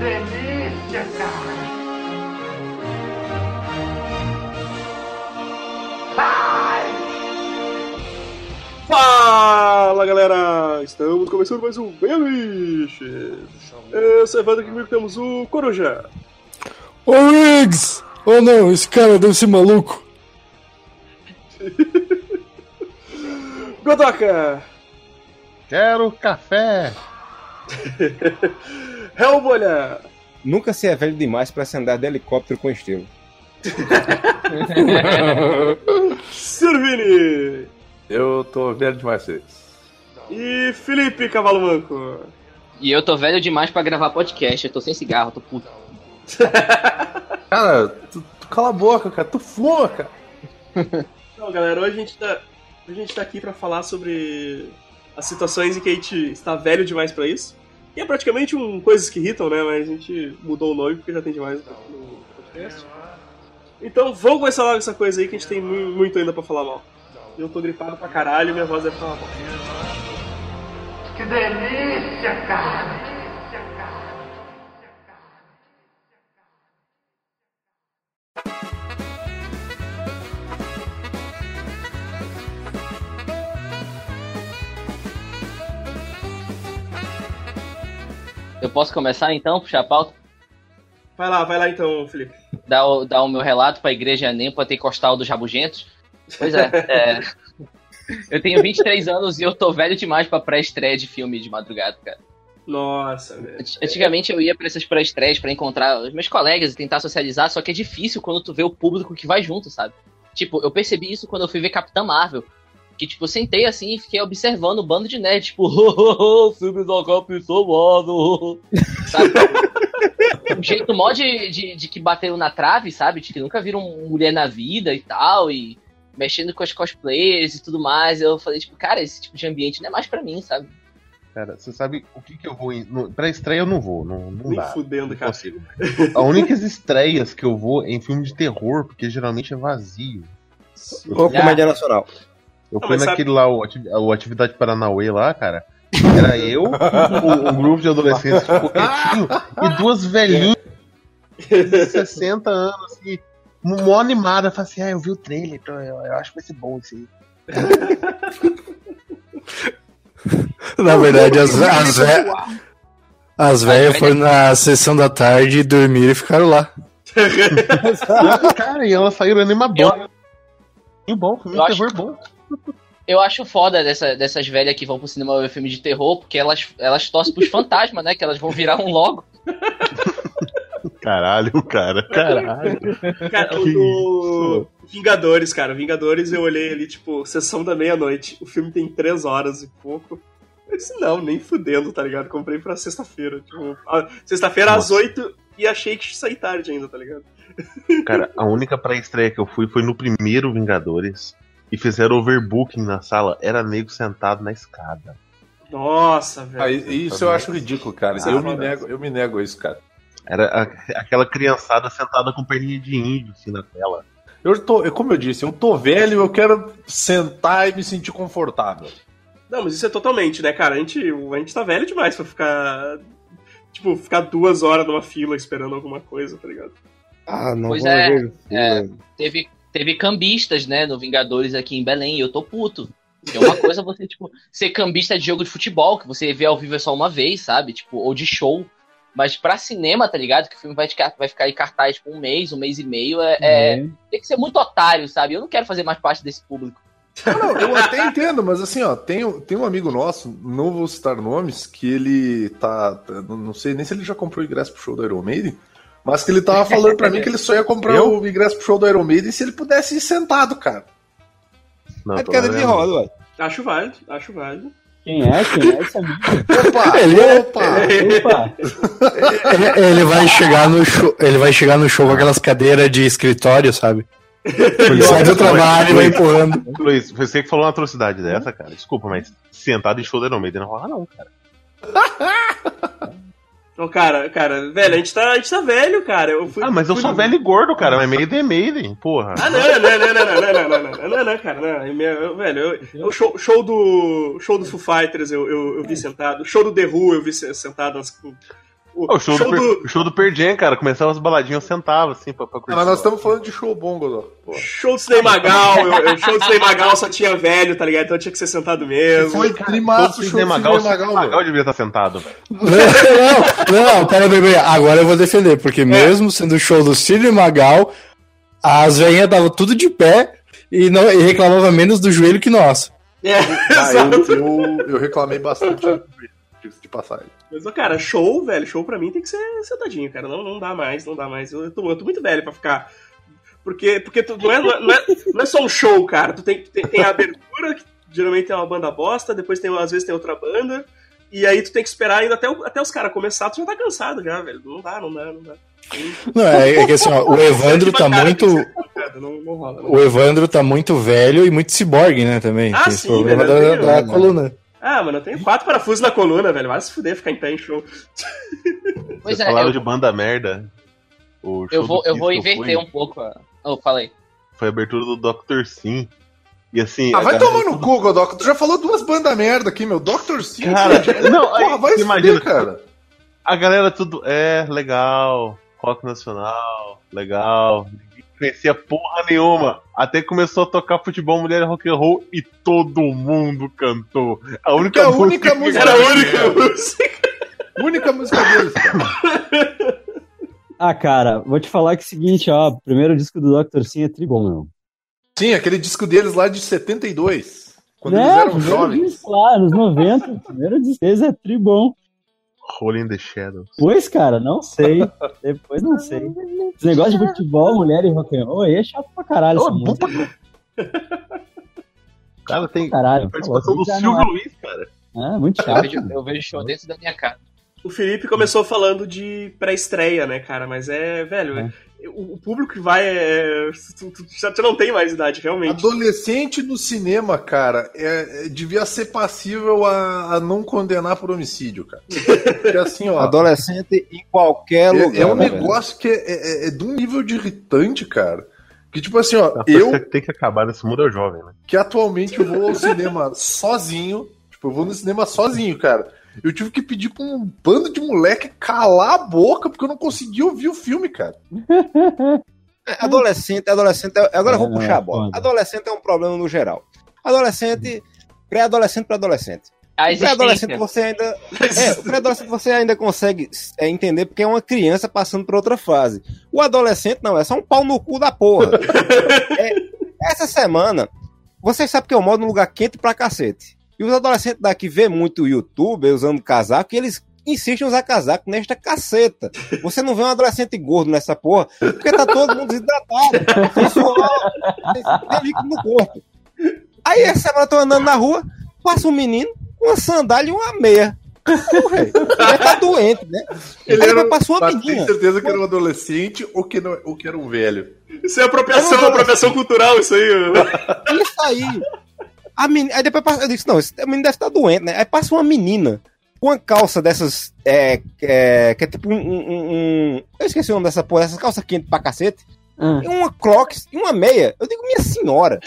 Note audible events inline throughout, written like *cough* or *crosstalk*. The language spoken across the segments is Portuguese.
delícia, cara! Fala galera! Estamos começando mais um Beliche! Observando aqui comigo temos o Coruja, Ô Riggs! Oh não, esse cara deve ser maluco. *laughs* Godoka, Quero café! *laughs* Hellbolha, Nunca se é velho demais pra se andar de helicóptero com Estevam. *laughs* Sirvini Eu tô velho demais pra isso. e Felipe Cavalo Manco. E eu tô velho demais pra gravar podcast, eu tô sem cigarro, tô puto. *laughs* Cara, tu, tu cala a boca, cara. Tu fuma, cara. Então galera, hoje a gente tá, hoje a gente tá aqui pra falar sobre as situações em que a gente está velho demais pra isso. E é praticamente um coisas que irritam, né? Mas a gente mudou o nome porque já tem demais no podcast. Então vamos começar logo essa coisa aí que a gente tem mu- muito ainda pra falar mal. Eu tô gripado pra caralho e minha voz deve bosta. Que delícia, cara! Eu posso começar então, puxar a pauta? Vai lá, vai lá então, Felipe. Dar o, dar o meu relato pra igreja nem pentecostal dos rabugentos? Pois é, é. Eu tenho 23 anos e eu tô velho demais pra pré-estreia de filme de madrugada, cara. Nossa, velho. Ant- Antigamente eu ia pra essas pré-estreias pra encontrar os meus colegas e tentar socializar, só que é difícil quando tu vê o público que vai junto, sabe? Tipo, eu percebi isso quando eu fui ver Capitã Marvel. Que, tipo, eu sentei assim e fiquei observando o bando de nerd, tipo, o filme da Capitã Marvel. Sabe? um jeito mó de, de, de que bateram na trave, sabe? De que nunca viram mulher na vida e tal, e mexendo com as cosplayers e tudo mais. Eu falei, tipo, cara, esse tipo de ambiente não é mais pra mim, sabe? Cara, você sabe o que que eu vou. No- Pra estreia eu não vou, não, não Nem dá. fudendo, cara. consigo. A únicas estreias que eu vou é em filme de terror, porque geralmente é vazio. Ou comédia nacional. Eu Não, fui mas sabe- naquele lá, o, Ati- o Atividade Paranauê lá, cara. Era eu, um, um grupo de adolescentes que ficou quietinho, e duas velhinhas de 60 anos, assim, mó animada. Falei assim, ah, eu vi o trailer, então eu, eu acho que vai ser bom isso aí. *laughs* Na verdade, as, as, ve- as velhas foram na sessão da tarde, dormiram e ficaram lá. *laughs* Cara, e elas saíram animadoras. E bom, filme Eu de acho- terror bom. Eu acho foda dessa, dessas velhas que vão pro cinema ver filme de terror, porque elas, elas torcem pros fantasmas, né? Que elas vão virar um logo. *laughs* Caralho, cara, caralho. Cara, Que o do Vingadores, cara. Vingadores eu olhei ali, tipo, sessão da meia-noite. O filme tem três horas e pouco. Eu disse, não, nem fudendo, tá ligado? Comprei pra sexta-feira. Tipo, a- sexta-feira às oito e achei que saí tarde ainda, tá ligado? Cara, a única pré-estreia que eu fui foi no primeiro Vingadores. E fizeram overbooking na sala. Era nego sentado na escada. Nossa, velho. Ah, isso eu acho ridículo, cara. Ah, eu, me nego, eu me nego a isso, cara. Era a- aquela criançada sentada com perninha de índio, assim, na tela. Eu tô, eu- como eu disse, eu tô velho eu quero sentar e me sentir confortável. Não, mas isso é totalmente, né, cara? A gente, a gente tá velho demais pra ficar. Tipo, ficar duas horas numa fila esperando alguma coisa, tá ligado? Ah, não Pois vou é, ver é. Teve, teve cambistas, né, no Vingadores aqui em Belém, e eu tô puto. É uma coisa você, *laughs* tipo, ser cambista de jogo de futebol, que você vê ao vivo é só uma vez, sabe? Tipo, ou de show. Mas pra cinema, tá ligado? Que o filme vai, ficar- vai ficar em cartaz por um mês, um mês e meio, é, é- tem que ser muito otário, sabe? Eu não quero fazer mais parte desse público. Não, eu até entendo, mas assim, ó, tem, tem um amigo nosso, não vou citar nomes, que ele tá. Não sei nem se ele já comprou o ingresso pro show do Iron Maiden, mas que ele tava falando pra mim que ele só ia comprar Eu? o ingresso pro show do Iron Maiden se ele pudesse ir sentado, cara. Não, É tô cadeira de roda, ué. Acho válido, acho válido. Quem é? Quem é esse amigo? Opa! *laughs* Ele é- opa! Opa! Ele, ele vai chegar no show, ele vai chegar no show com aquelas cadeiras de escritório, sabe? Ele sai do trabalho e vai empurrando. Luiz, você que falou uma atrocidade dessa, cara. Desculpa, mas sentado em show da Iron Maiden não rola, não, cara. *laughs* Então, cara, cara, velho, a gente tá, a gente tá velho, cara. Eu fui, Ah, mas eu fui sou velho e gordo, cara. Mas Maiden é Maiden, porra. Ah, não, não, não, não, não, não, não, não, não, não, cara, não. Eu, eu- velho, eu, o show, show do show do Foo Fighters eu, eu, eu vi sentado. Show do The Who eu vi se- sentado. as- o, O, O show, do, Per- o show do Pearl Jam, cara, começava as baladinhas, eu sentava assim pra, pra curtir. Mas nós estamos falando de show bom, Godó. Show do Sidney Magal, eu- eu- show do Sidney Magal só tinha velho, tá ligado? Então tinha que ser sentado mesmo. Foi Todo trimaço o show Sidney do Magal, Sidney Magal, Magal, devia estar sentado. velho. Não, não, pera aí. Agora eu vou defender, porque mesmo sendo o show do Cílio Magal, as velhinhas estavam tudo de pé e, não, e reclamava menos do joelho que nós. É, Ah, eu, eu, eu reclamei bastante disso de passagem. Mas, cara, show, velho, show pra mim tem que ser sentadinho, cara. Não, não dá mais, não dá mais. Eu tô, eu tô muito velho pra ficar. Porque, porque tu, não, é, não, é, não, é, não é só um show, cara. Tu tem, tem, tem a abertura, que geralmente é uma banda bosta, depois tem, às vezes tem outra banda. E aí tu tem que esperar ainda até, o- até os caras começar, tu já tá cansado já, velho. Não dá, não dá, não dá. Não, é, é que assim, ó, o Evandro tá muito. tem que ser sentado, Não, não rola, não. O Evandro tá muito velho e muito ciborgue, né, também. Ah, Tem sim, problema velho, eu da, da tenho- coluna. Ah, mano, eu tenho quatro parafusos na coluna, velho. Vai se fuder ficar em pé em show. Pois Vocês é, falaram eu, de banda merda. O eu vou, eu vou inverter fui, um pouco. A... Oh, falei. Foi a abertura do Dr. Sim. E assim. Ah, vai tomar no cu, Godó. Tu já falou duas bandas merda aqui, meu. Dr. Sim. Cara, *laughs* não, porra, vai se imagina. fuder, cara. A galera tudo. É, legal. Rock nacional, legal. Conhecia porra nenhuma. Até que começou a tocar futebol, mulher e rock and roll e todo mundo cantou. A única, é a única que- música- Era a única música. Única música deles, cara. Ah, cara, vou te falar que é o seguinte, ó, o primeiro disco do Dr. Sim é tribom, meu. Sim, aquele disco deles lá de 72. Quando né? eles eram jovens. disco lá, nos 90, o primeiro disco deles é tribom. Rolling the Shadows. Pois, cara, não sei. *laughs* Depois não sei. Esse negócio de futebol, mulher e rock and roll aí é chato pra caralho essa Ô, música. O cara tem Caralho. participação do Silvio não é. Luiz, cara. É, muito Eu chato. vejo, eu vejo show dentro da minha casa. O Felipe começou falando de pré-estreia, né, cara? Mas é, velho, É. o, público que vai é. Tu, tu- tu não tem mais idade, realmente. Adolescente no cinema, cara, é, é- devia ser passível a, a não condenar por homicídio, cara. *laughs* Porque assim, ó. Adolescente em qualquer É, lugar. é um né, velho? negócio que é, é- é de um nível de irritante, cara. Que tipo assim, ó, eu que *laughs* tem que acabar nesse mundo é o jovem, né? que atualmente eu vou ao cinema sozinho, tipo, eu vou no cinema sozinho, cara. Eu tive que pedir pra um bando de moleque calar a boca porque eu não conseguia ouvir o filme, cara. É, Adolescente, adolescente. é- Agora eu vou É, puxar a bola. Adolescente é um problema no geral. Adolescente, pré-adolescente para adolescente. Pré-adolescente você ainda. *laughs* É, o pré-adolescente você ainda consegue é, entender porque é uma criança passando por outra fase. O adolescente não, é só um pau no cu da porra. *laughs* É, essa semana, vocês sabem que eu moro num lugar quente pra cacete. E os adolescentes daqui vê muito YouTube usando casaco e eles insistem em usar casaco nesta caceta. Você não vê um adolescente gordo nessa porra, porque tá todo mundo desidratado, sem suor, sem líquido no corpo. Aí essa semana eu tô andando na rua, passa um menino com uma sandália e uma meia. Porra, ele tá doente, né? Ele Aí era, passou uma tem menina. certeza que era um adolescente ou que, não, ou que era um velho. Isso é apropriação, apropriação cultural, isso aí. Isso aí. A menina, aí depois passa, eu disse, não, esse menino deve estar doente, né? Aí passa uma menina com uma calça dessas, é, é, que é tipo um, um- um- Eu esqueci o nome dessa porra, essas calças quentes pra cacete. Ah. E uma crocs e uma meia. Eu digo, minha senhora,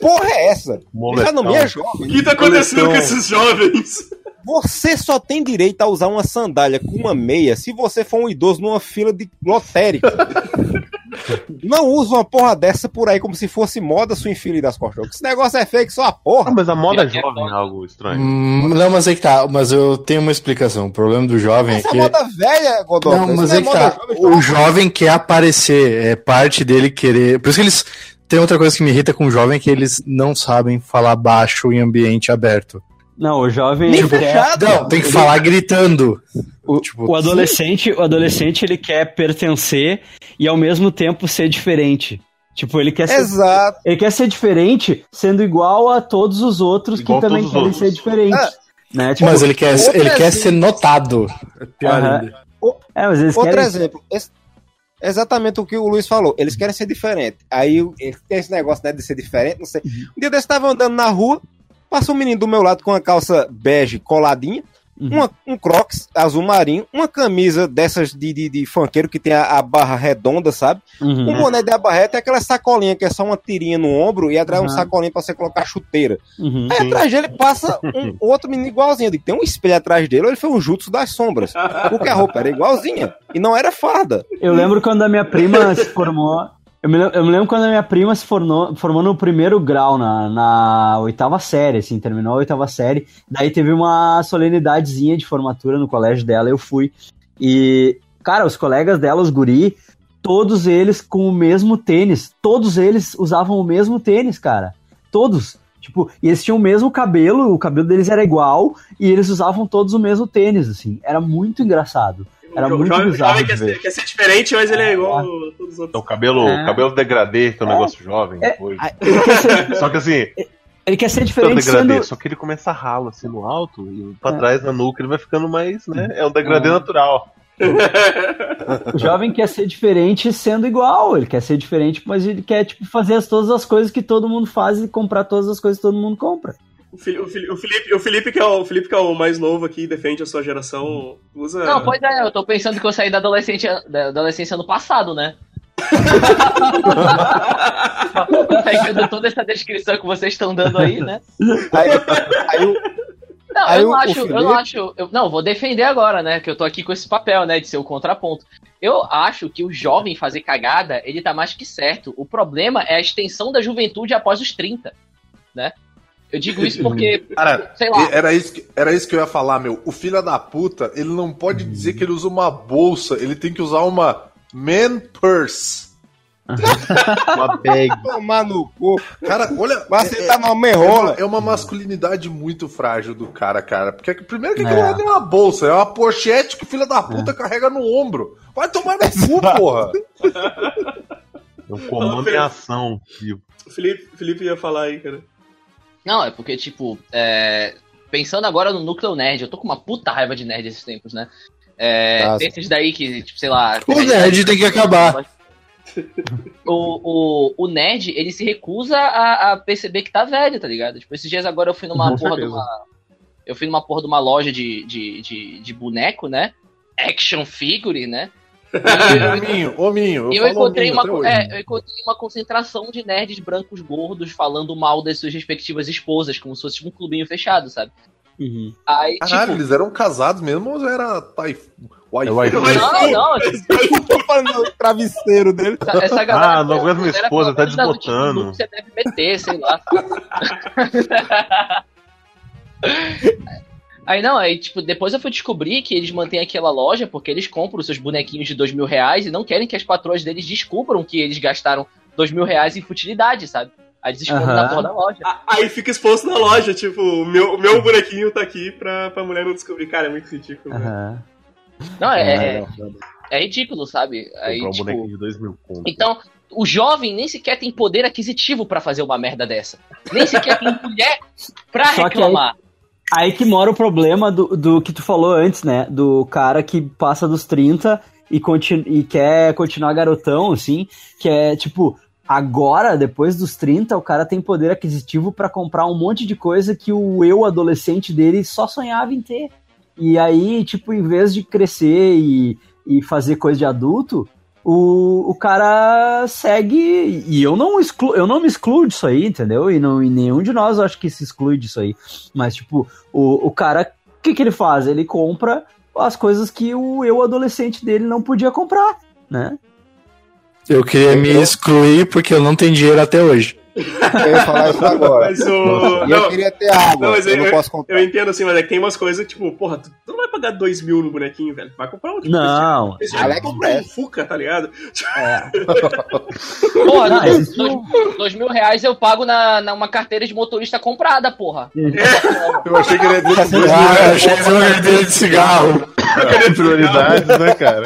porra é essa? Já não me é O jovem. que tá acontecendo Coleção. com esses jovens? Você só tem direito a usar uma sandália com uma meia se você for um idoso numa fila de lotérica. *laughs* Não usa uma porra dessa por aí como se fosse moda sua filha das costas. Esse negócio é fake só a Ah, porra. mas a moda que é jovem é algo estranho. Hum, não, mas é que tá. Mas eu tenho uma explicação. O problema do jovem é Essa que. moda velha, Godot. Não, mas Isso é que moda tá. jovem, O jovem quer aparecer. É parte dele querer. Por isso que eles. Tem outra coisa que me irrita com o jovem que eles não sabem falar baixo em ambiente aberto. Não, o jovem Nem quer- fechado. Não, tem que falar gritando. O, Tipo, o adolescente, o adolescente ele quer pertencer e ao mesmo tempo ser diferente. Tipo, ele quer ser, Exato. ele quer ser diferente, sendo igual a todos os outros Igual que também querem outros. ser diferentes. Ah, né? Tipo, Mas ele quer, ele quer exemplo. ser notado. É pior Aham. ainda. é, mas eles Outro querem exemplo. esse- exatamente o que o Luiz falou. Eles querem ser diferentes. Aí tem esse negócio né, de ser diferente, não sei. Um dia desse eu tava andando na rua, passou um menino do meu lado com uma calça bege coladinha uma- um crocs azul marinho, uma camisa dessas de, de, de funkeiro que tem a, a barra redonda, sabe? Uhum. Um boné de abarreta é aquela sacolinha que é só uma tirinha no ombro e atrás um Uhum. sacolinho pra você colocar chuteira. Uhum. Aí atrás dele passa um *laughs* outro menino igualzinho. Tem um espelho atrás dele, ou ele foi um jutsu das sombras. Porque a roupa era igualzinha. E não era farda. Eu lembro quando a minha prima se formou. Eu me, eu me lembro quando a minha prima se formou, formou no primeiro grau, na, na oitava série, assim, terminou a oitava série. Daí teve uma solenidadezinha de formatura no colégio dela, eu fui. E, cara, os colegas dela, os guri, todos eles com o mesmo tênis. Todos eles usavam o mesmo tênis, cara. Todos. Tipo, e eles tinham o mesmo cabelo, o cabelo deles era igual, e eles usavam todos o mesmo tênis, assim. Era muito engraçado. Era O muito jovem, bizarro jovem de quer, ser, quer ser diferente, mas ele é igual a todos os outros. Então, cabelo, É. cabelo degradê, que é um É. negócio jovem É. hoje. Ele quer ser, *laughs* Só que assim, ele quer ser diferente degradê, sendo... só que ele começa ralo assim no alto e pra É. trás na nuca ele vai ficando mais, né? É um degradê É. natural. *laughs* O jovem quer ser diferente sendo igual. Ele quer ser diferente, mas ele quer, tipo, fazer as- todas as coisas que todo mundo faz e comprar todas as coisas que todo mundo compra. O Fili- o Fili- o Felipe, o Felipe, que é o, o Felipe, que é o mais novo aqui, defende a sua geração, usa. Não, pois é, eu tô pensando que eu saí da adolescência, da adolescência ano passado, né? *laughs* Pegando toda essa descrição que vocês estão dando aí, né? Aí, aí o- Não, Aí eu não acho, eu Felipe- não acho. Eu, não, vou defender agora, né? Que eu tô aqui com esse papel, né? De ser o contraponto. Eu acho que o jovem fazer cagada, ele tá mais que certo. O problema é a extensão da juventude após os 30, né? Eu digo isso porque, *laughs* Cara, sei lá. era isso, que, era isso que eu ia falar, meu. O filho da puta, ele não pode dizer que ele usa uma bolsa, ele tem que usar uma man purse. *laughs* Uma bag. tomar no cu. Cara, olha. Mas você é- tá numa é uma, merrola. é uma masculinidade muito frágil do cara, cara. Porque primeiro que aquilo É. não é uma bolsa, é uma pochete que o filho da puta carrega no ombro. Vai tomar no cu, porra. É um comando em ação. Tipo. Felipe, o Felipe ia falar aí, cara. Não, é porque, tipo, é, pensando agora no núcleo nerd, eu tô com uma puta raiva de nerd esses tempos, né? É, Nossa. desses daí que, tipo, sei lá. O nerd tem que acabar. O, o, o nerd, ele se recusa a, a perceber que tá velho, tá ligado? Tipo, esses dias agora eu fui numa Com porra de uma. Eu fui numa porra de uma loja de, de, de, de boneco, né? Action figure, né? Hominho, hominho. Eu, falo encontrei hominho uma, é, eu encontrei uma concentração de nerds brancos gordos falando mal das suas respectivas esposas, como se fosse um clubinho fechado, sabe? Aí, Caralho, tipo. eles eram casados mesmo ou era taif... É o wife? iPhone. Não, não, tipo, *laughs* Tô falando do travesseiro dele. essa, essa galera. Ah, não aguento minha esposa, tá tipo desbotando. Você deve meter, sei lá. *laughs* Aí não, aí tipo, depois eu fui descobrir que eles mantêm aquela loja porque eles compram os seus bonequinhos de dois mil reais e não querem que as patroas deles descubram que eles gastaram dois mil reais em futilidade, sabe? Aí eles escondem Aham. na porra da loja. Aí fica exposto na loja, tipo, o meu, o meu bonequinho tá aqui pra, pra mulher não descobrir. Cara, é muito ridículo. Aham. Não, é, é, é ridículo, sabe? Aí, Comprar um tipo, bonequinho de 2 mil conto. Então, o jovem nem sequer tem poder aquisitivo pra fazer uma merda dessa. Nem sequer tem mulher pra Só que reclamar. Aí que mora o problema do, do que tu falou antes, né? Do cara que passa dos 30 e, continu, e quer continuar garotão, assim, que é tipo, agora, depois dos 30, o cara tem poder aquisitivo pra comprar um monte de coisa que o eu adolescente dele só sonhava em ter. E aí, tipo, em vez de crescer e, e fazer coisa de adulto, o, o cara segue. E eu não, exclu, eu não me excluo disso aí, entendeu? E, não, e nenhum de nós acho que se exclui disso aí. Mas, tipo, o, o cara, o que, que ele faz? Ele compra as coisas que o eu adolescente dele não podia comprar, né? Eu queria me excluir porque eu não tenho dinheiro até hoje. Eu ia falar isso agora. Mas o. E eu Não, queria ter água. Não, eu, eu- não posso comprar. eu entendo assim, mas é que tem umas coisas tipo, porra, tu, tu não vai pagar dois mil no bonequinho, velho. Vai comprar um tipo, Não. Esse Alex tipo, compra um. Fuca, tá ligado? *laughs* Porra, Não, dois, dois- dois mil reais eu pago na, na uma carteira de motorista comprada, porra. Eu achei que ele ia dizer dois mil Ah, eu achei que não ia de cigarro. Prioridades, né, cara?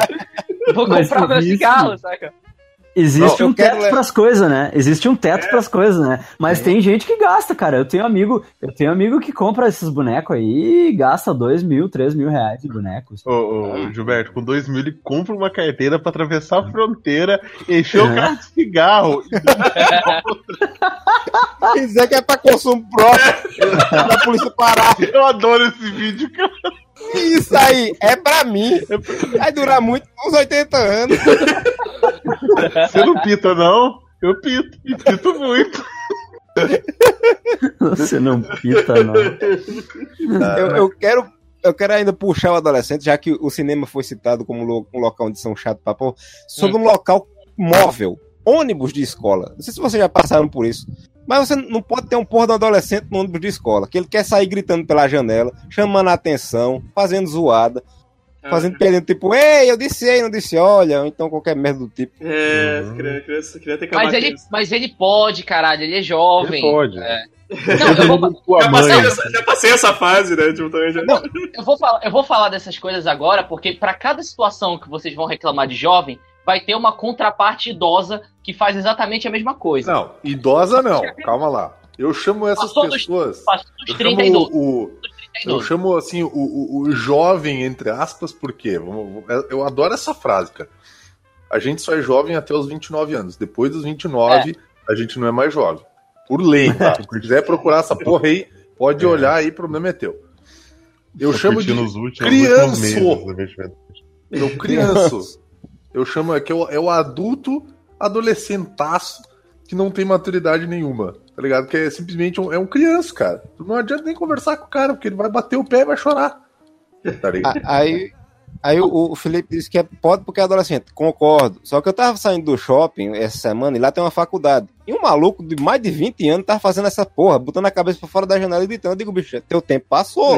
Vou comprar meu cigarro, saca? Existe Não, um quero teto le- pras coisas, né? Existe um teto pras coisas, né? Mas tem gente que gasta, cara. Eu tenho amigo, eu tenho amigo que compra esses bonecos aí e gasta dois mil, três mil reais de bonecos. Ô, ô, Gilberto, com 2 mil ele compra uma carteira pra atravessar a fronteira, encher o É. carro de cigarro. *laughs* Dizer que é pra consumo próprio. pra polícia parar. Eu adoro esse vídeo, cara. Isso aí é pra mim. Vai durar muito, uns 80 anos. *laughs* Você não pita, não? Eu pito. E pito muito. Você não pita, não. *laughs* Eu, eu quero. Eu quero ainda puxar o adolescente, já que o cinema foi citado como um local onde são chato pra pôr, sobre um local móvel, ônibus de escola. Não sei se vocês já passaram por isso. Mas você não pode ter um porra de um adolescente no ônibus de escola, que ele quer sair gritando pela janela, chamando a atenção, fazendo zoada, fazendo perdendo tipo, ei, eu disse ei, não disse olha, ou então qualquer merda do tipo. É, Uhum. queria, queria, queria ter que Mas acabar ele, com isso. mas ele pode, caralho, ele é jovem. Ele pode. É. Não, eu vou, Tua Já passei, essa, já passei essa fase, né? Tipo, também já... eu vou falar, eu vou falar dessas coisas agora, porque pra cada situação que vocês vão reclamar de jovem, vai ter uma contraparte idosa que faz exatamente a mesma coisa. Não, idosa não. Calma lá. Eu chamo essas Passou dos- pessoas. Passou Eu dos chamo 32. o, eu 32. chamo assim o, o, o jovem, entre aspas, porque eu adoro essa frase, cara. A gente só é jovem até os 29 anos. Depois dos 29, a gente não é mais jovem. Por lei, tá? *laughs* Se quiser procurar essa porra aí, pode É. olhar aí, problema é teu. Eu Tô chamo de os últimos, crianço. *laughs* eu chamo é que é o, é o adulto adolescentaço que não tem maturidade nenhuma. Tá ligado? Que é simplesmente um, é um criança, cara. Não adianta nem conversar com o cara, porque ele vai bater o pé e vai chorar. Tá ligado? Aí, aí o, o Felipe disse que é, pode porque é adolescente. Concordo. Só que eu tava saindo do shopping essa semana e lá tem uma faculdade. E um maluco de mais de 20 anos tava fazendo essa porra, botando a cabeça pra fora da janela e gritando. Eu digo, bicho, teu tempo passou.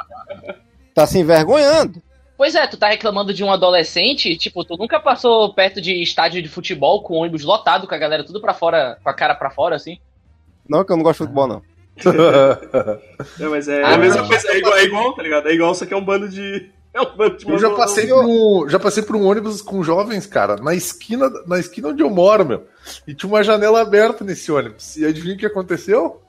*laughs* tá se envergonhando. Pois é, tu tá reclamando de um adolescente, tipo, tu nunca passou perto de estádio de futebol com ônibus lotado, com a galera tudo pra fora, com a cara pra fora, assim? Não, que eu não gosto de futebol, não. *laughs* É, mas é Ah, a mesma não. coisa, é igual, é igual, tá ligado? É igual, só que é um bando de. É um bando de Eu já passei, por um, já passei por um ônibus com jovens, cara, na esquina, na esquina onde eu moro, meu. E tinha uma janela aberta nesse ônibus. E adivinha o que aconteceu?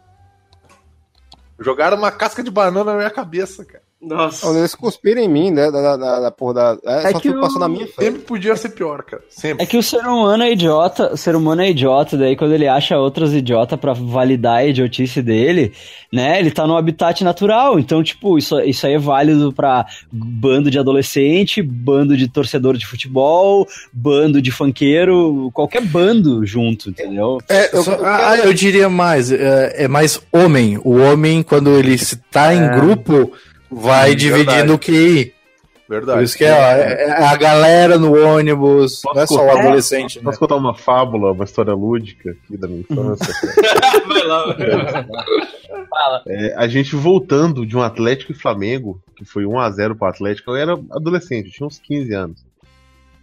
Jogaram uma casca de banana na minha cabeça, cara. Nossa. Quando eles cuspiram em mim, né? Da, da, da, da porra da. É, É só que que passou o- na minha frente. Sempre podia ser pior, cara. Sempre. É que o ser humano é idiota, o ser humano é idiota, daí quando ele acha outros idiotas pra validar a idiotice dele, né, ele tá no habitat natural, então, tipo, isso, isso aí é válido pra bando de adolescente, bando de torcedor de futebol, bando de funkeiro, qualquer bando junto, entendeu? É, Eu- só- eu ah, eu diria mais, é, é mais homem. O homem, quando ele se tá em grupo, vai dividindo o QI. Verdade. Por isso que é, é- é a galera no ônibus, Posso não é só o adolescente, né? Posso contar uma fábula, uma história lúdica aqui da minha infância? *laughs* Vai lá. Fala. É, a gente voltando de um Atlético e Flamengo, que foi 1x0 pro Atlético, eu era adolescente, eu tinha uns 15 anos.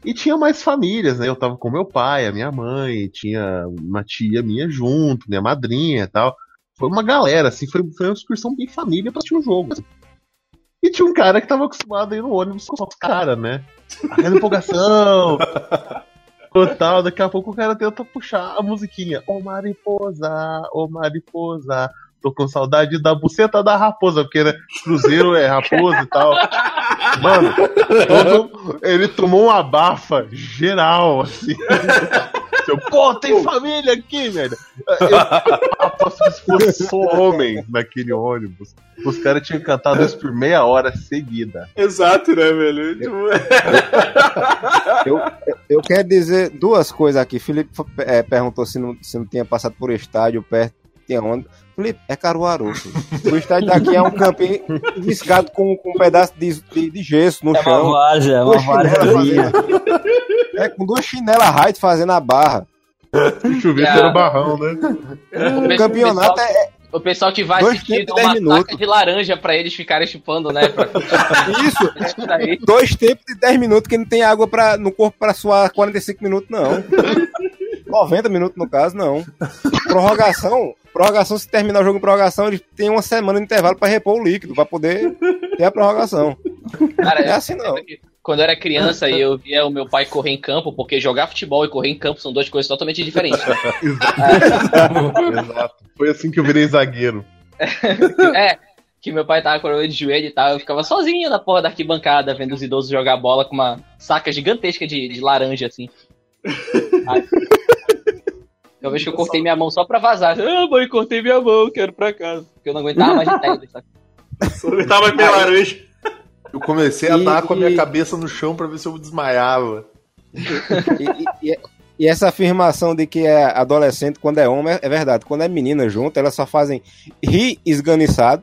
E tinha mais famílias, né? Eu tava com meu pai, a minha mãe, tinha uma tia minha junto, minha madrinha e tal. Foi uma galera, assim, foi, foi uma excursão bem família pra assistir o jogo. E tinha um cara que tava acostumado a ir no ônibus com os caras, né? Aquela empolgação. Total, daqui a pouco o cara tenta puxar a musiquinha. Ô mariposa, ô mariposa. Tô com saudade da buceta da raposa, porque né, Cruzeiro é raposa e tal. Mano, todo- ele tomou uma bafa geral, assim. Eu, Pô, tem família aqui, velho. Eu aposto que se fosse só homem naquele ônibus, os caras tinham cantado isso por meia hora seguida. Exato, né, velho? Tipo, *laughs* Eu, eu quero dizer duas coisas aqui. Felipe é, perguntou se não, se não tinha passado por estádio perto. Tinha onde? Felipe, é Caruaru. *laughs* O estádio daqui é um campinho riscado com, com um pedaço de, de, de gesso no É uma chão. várzea, é uma É, com duas chinelas Hyde fazendo a barra. O chuveiro era barrão, né? O campeonato é O pessoal que vai Dois assistir tempos dá uma dez minutos. saca de laranja pra eles ficarem chupando, né? Pra... *laughs* isso. Isso. Dois tempos de 10 minutos que não tem água pra, no corpo pra suar 45 minutos, não. 90 minutos, no caso, não. Prorrogação. Prorrogação, se terminar o jogo em prorrogação, eles têm uma semana de intervalo pra repor o líquido, pra poder ter a prorrogação. Cara, É assim, não. Quando eu era criança e eu via o meu pai correr em campo, porque jogar futebol e correr em campo são duas coisas totalmente diferentes. né? *laughs* Exato. Foi assim que eu virei zagueiro. *laughs* É, que meu pai tava com o de joelho e tal, eu ficava sozinho na porra da arquibancada, vendo os idosos jogar bola com uma saca gigantesca de, de laranja, assim. Aí, *laughs* Uma vez que eu cortei minha mão só pra vazar. Ah, mãe, cortei minha mão, quero ir pra casa. Porque eu não aguentava mais de tédio, sabe? só tava mais meio laranja. Eu comecei a E- dar com a minha e- cabeça no chão pra ver se eu desmaiava. E, e- e essa afirmação de que é adolescente quando é homem é, é verdade. Quando é menina junto, elas só fazem rir esganiçado,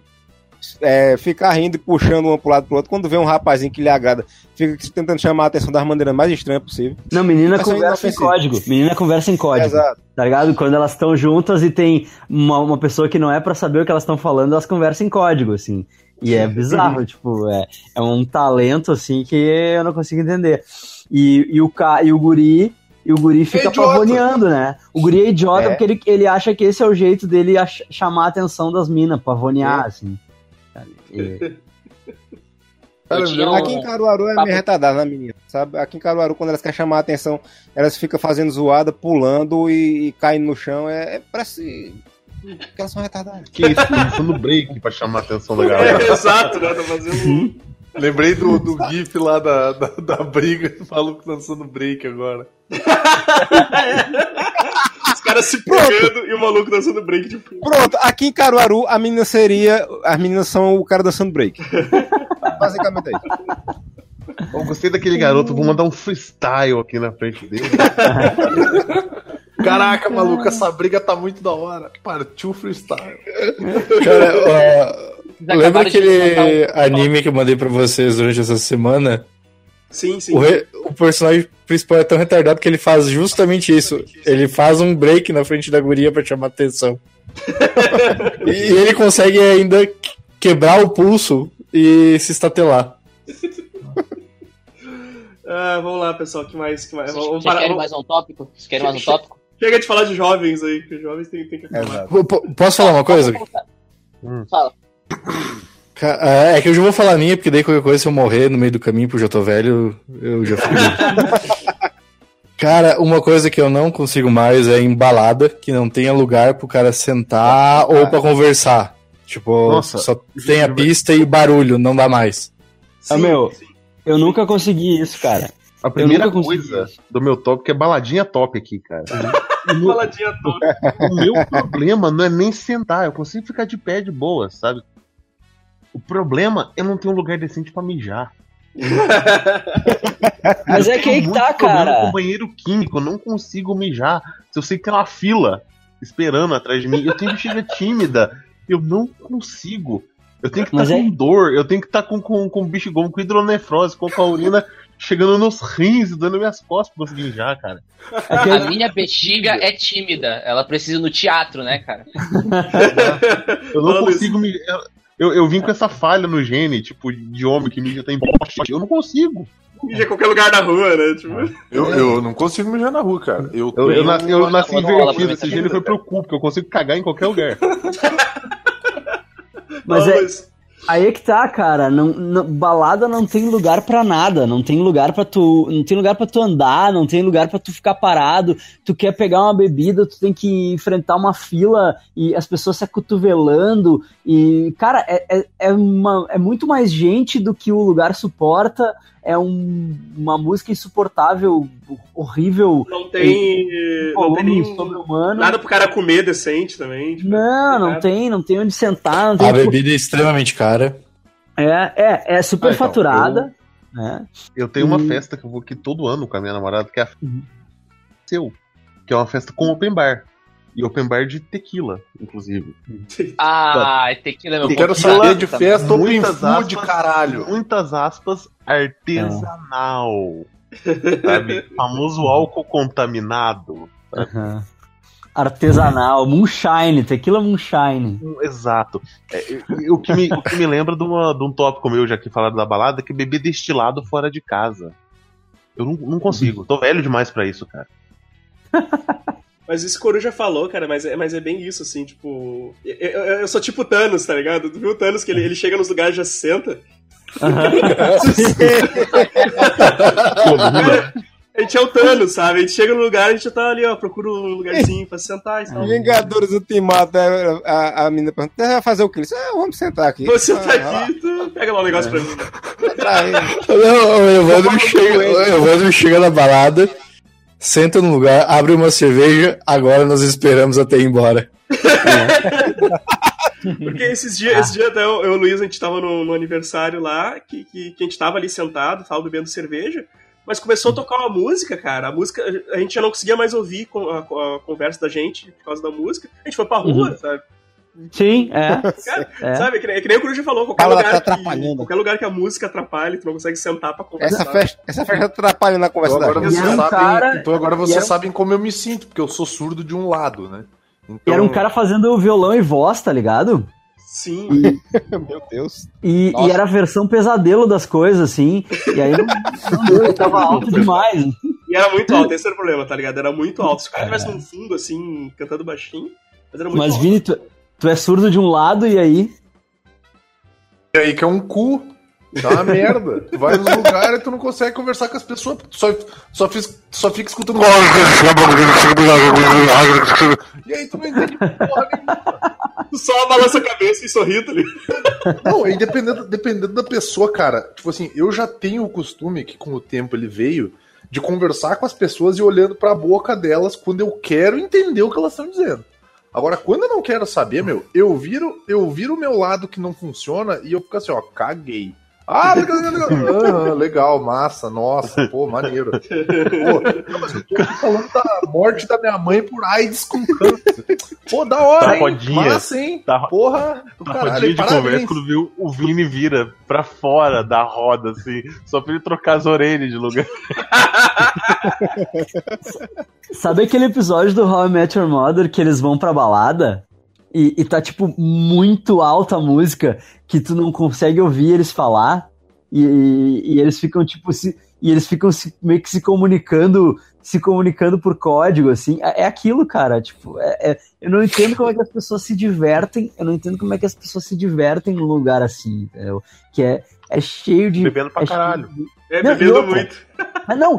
é, ficar rindo e puxando uma pro lado pro outro. Quando vê um rapazinho que lhe agrada, fica tentando chamar a atenção das maneiras mais estranhas possível. Não, menina Tá conversa em código. Menina conversa em código. Exato. Tá ligado? Quando elas estão juntas e tem uma, uma pessoa que não é pra saber o que elas estão falando, elas conversam em código, assim. E é bizarro, tipo, é, é um talento, assim, que eu não consigo entender. E, e, o, ca, e o guri. E o guri fica idiota. pavoneando, né? O guri é idiota É. porque ele, ele acha que esse é o jeito dele chamar a atenção das minas, pavonear, assim. Um- Aqui em Caruaru é papo- meio retardado, né, menina? Sabe? Aqui em Caruaru, quando elas querem chamar a atenção, elas ficam fazendo zoada, pulando e, e caindo no chão. É, é parece que elas são retardadas. Que isso, dançando break pra chamar a atenção da *laughs* galera. É, exato, né? Tá fazendo. um- Lembrei do, do GIF lá da, da, da briga, *laughs* o maluco dançando break agora. *laughs* Os caras se pegando e o maluco dançando break de fundo. Pronto, aqui em Caruaru, a menina seria. As meninas são o cara dançando break. *laughs* Basicamente é isso. Eu gostei daquele garoto, vou mandar um freestyle aqui na frente dele. *laughs* Caraca, maluco, essa briga tá muito da hora. Partiu freestyle. Cara, ó, lembra aquele um- anime que eu mandei pra vocês durante essa semana? Sim, sim. O, re- o personagem principal é tão retardado que ele faz justamente isso. Ele faz um break na frente da guria pra chamar atenção. *laughs* e ele consegue ainda que- quebrar o pulso e se estatelar. *laughs* Ah, vamos lá, pessoal, que mais? Que mais? Vocês, Vamos vocês parar- querem vamos- mais um tópico? Vocês querem mais um *laughs* tópico? Chega de falar de jovens aí, que os jovens têm, têm que acabar. P- Posso falar uma coisa? Fala. Ca- É é que eu já vou falar a minha, porque daí qualquer coisa, se eu morrer no meio do caminho, porque eu já tô velho, eu já fico. *laughs* cara, uma coisa que eu não consigo mais é em balada, que não tenha lugar pro cara sentar ou pra conversar. Tipo, Nossa. só tem a pista e barulho, não dá mais. Ah, meu, eu nunca consegui isso, cara. A primeira coisa isso. do meu tópico é baladinha top aqui, cara. *laughs* Faladinha toda. O meu problema não é nem sentar, eu consigo ficar de pé de boa, sabe? O problema é não ter um lugar decente pra mijar. *laughs* Mas Eu é que aí que tá, cara. Com banheiro químico, eu não consigo mijar. Se eu sei que tem uma fila esperando atrás de mim, eu tenho bexiga tímida, eu não consigo. Eu tenho que estar com é- dor, eu tenho que estar com, com, com bexigão, com hidronefrose, com a urina chegando nos rins e dando minhas costas pra conseguir mijar, cara. É que A minha bexiga é tímida. Ela precisa ir no teatro, né, cara? Eu não consigo me. Eu, eu vim com essa falha no gene, tipo, de homem que mija tem bosta. Eu não consigo. Mija em qualquer lugar da rua, né? Tipo, Eu, eu não consigo mijar na rua, cara. Eu, Eu, eu, nasci, eu nasci invertido, esse gene foi pro cu, porque eu consigo cagar em qualquer lugar. Mas não, é, Aí é que tá, cara. Não, não- balada não tem lugar pra nada. Não tem lugar pra tu. Não tem lugar para tu andar, não tem lugar pra tu ficar parado. Tu quer pegar uma bebida, tu tem que enfrentar uma fila e as pessoas se acotovelando. E, cara, é, é, é, uma, é muito mais gente do que o lugar suporta. É um- uma música insuportável, horrível, Não tem. Não tem sobre-humano. nada pro cara comer decente também. tipo, Não, não nada. tem, não tem onde sentar, não tem A bebida é extremamente cara. É, é, é super Ah, então, faturada. né? Eu tenho uma Hum. festa que eu vou aqui todo ano com a minha namorada, que é a Uhum. seu. Que é uma festa com open bar. E open bar de tequila, inclusive. Ah, tequila é meu Eu quero saber fraco de também. festa open Muitas food, aspas. caralho. Muitas aspas, artesanal. *laughs* Sabe? Famoso álcool contaminado. Aham. Artesanal, moonshine, tequila moonshine. Exato. É, o, que me, o que me lembra de, uma- de um tópico meu, já que falaram da balada, é que beber destilado fora de casa. Eu não, não consigo. Tô velho demais pra isso, cara. *laughs* Mas isso o Coruja falou, cara, mas é, mas é bem isso, assim, tipo. Eu, eu, eu sou tipo Thanos, tá ligado? Tu viu o Thanos que ele, ele chega nos lugares e já se senta? *laughs* Coluna. A gente é o Thanos, sabe? A gente chega no lugar, a gente já tá ali, ó, procura um lugarzinho pra sentar e tal. Vingadores Ultimato, a, a, a menina pergunta, você vai fazer o disse, ah, vamos sentar aqui. Vou sentar Ah, aqui, tu pega lá um negócio pra mim. pra ele. Não, o Evandro chega, o Evandro chega na balada, senta no lugar, abre uma cerveja, agora nós esperamos até ir embora. *laughs* Porque esses dias, esses dias até eu, eu e o Luiz, a gente tava no, no aniversário lá, que, que, que a gente tava ali sentado, tava bebendo cerveja, mas começou a tocar uma música, cara. A música, a gente já não conseguia mais ouvir com- a, a conversa da gente por causa da música. A gente foi pra rua, sabe? Sim, é. Cara, É. Sabe, que nem, que nem o Coruja falou, qualquer Ela lugar, tá que, atrapalhando. qualquer lugar que a música atrapalhe, tu não consegue sentar pra conversar. Essa festa, essa festa atrapalha na conversa Então da agora, vocês E um sabem, cara- então agora e vocês um- sabem como eu me sinto, porque eu sou surdo de um lado, né? E Então, era um cara fazendo violão e voz, tá ligado? Sim. *laughs* Meu Deus. E, e era a versão pesadelo das coisas, assim. E aí não, deu, tava *laughs* alto demais. E era muito alto, esse era o problema, tá ligado? Era muito alto. Se o cara tivesse num fundo, assim, cantando baixinho, mas era muito Mas, alto. Vini, tu, tu é surdo de um lado e aí. E aí que é um cu. Dá uma merda. Tu vai nos lugares e tu não consegue conversar com as pessoas. Tu só, só, fiz, só fica escutando. *laughs* E aí tu não entende porra nenhuma. Tu só balança a cabeça e sorri, tá ligado? Não, aí dependendo, dependendo da pessoa, cara. Tipo assim, eu já tenho o costume que com o tempo ele veio de conversar com as pessoas e olhando pra boca delas quando eu quero entender o que elas estão dizendo. Agora, quando eu não quero saber, meu, eu viro, eu viro o meu lado que não funciona e eu fico assim, ó, caguei. Ah, legal, legal, legal. Ah, legal, massa, nossa, pô, maneiro. Pô, mas eu tô aqui falando da morte da minha mãe por AIDS com câncer. Pô, da hora, Tá hein? rodinha. Massa, hein? Tá- Porra, do Na caralho, rodinha de parabéns. conversa, quando viu, o Vini vira pra fora da roda, assim, só pra ele trocar as orelhas de lugar. *laughs* Sabe aquele episódio do How I Met Your Mother que eles vão pra balada? E, e tá, tipo, muito alta a música que tu não consegue ouvir eles falar. E, e- e eles ficam, tipo, se. E eles ficam se- meio que se comunicando, se comunicando por código, assim. É, é aquilo, cara. Tipo, é- é- eu não entendo como é que as pessoas se divertem. Eu não entendo como é que as pessoas se divertem num lugar assim, entendeu? Que é, é cheio de. Bebendo pra é cheio caralho. de- É, Não, bebendo outra? muito. *laughs* mas não,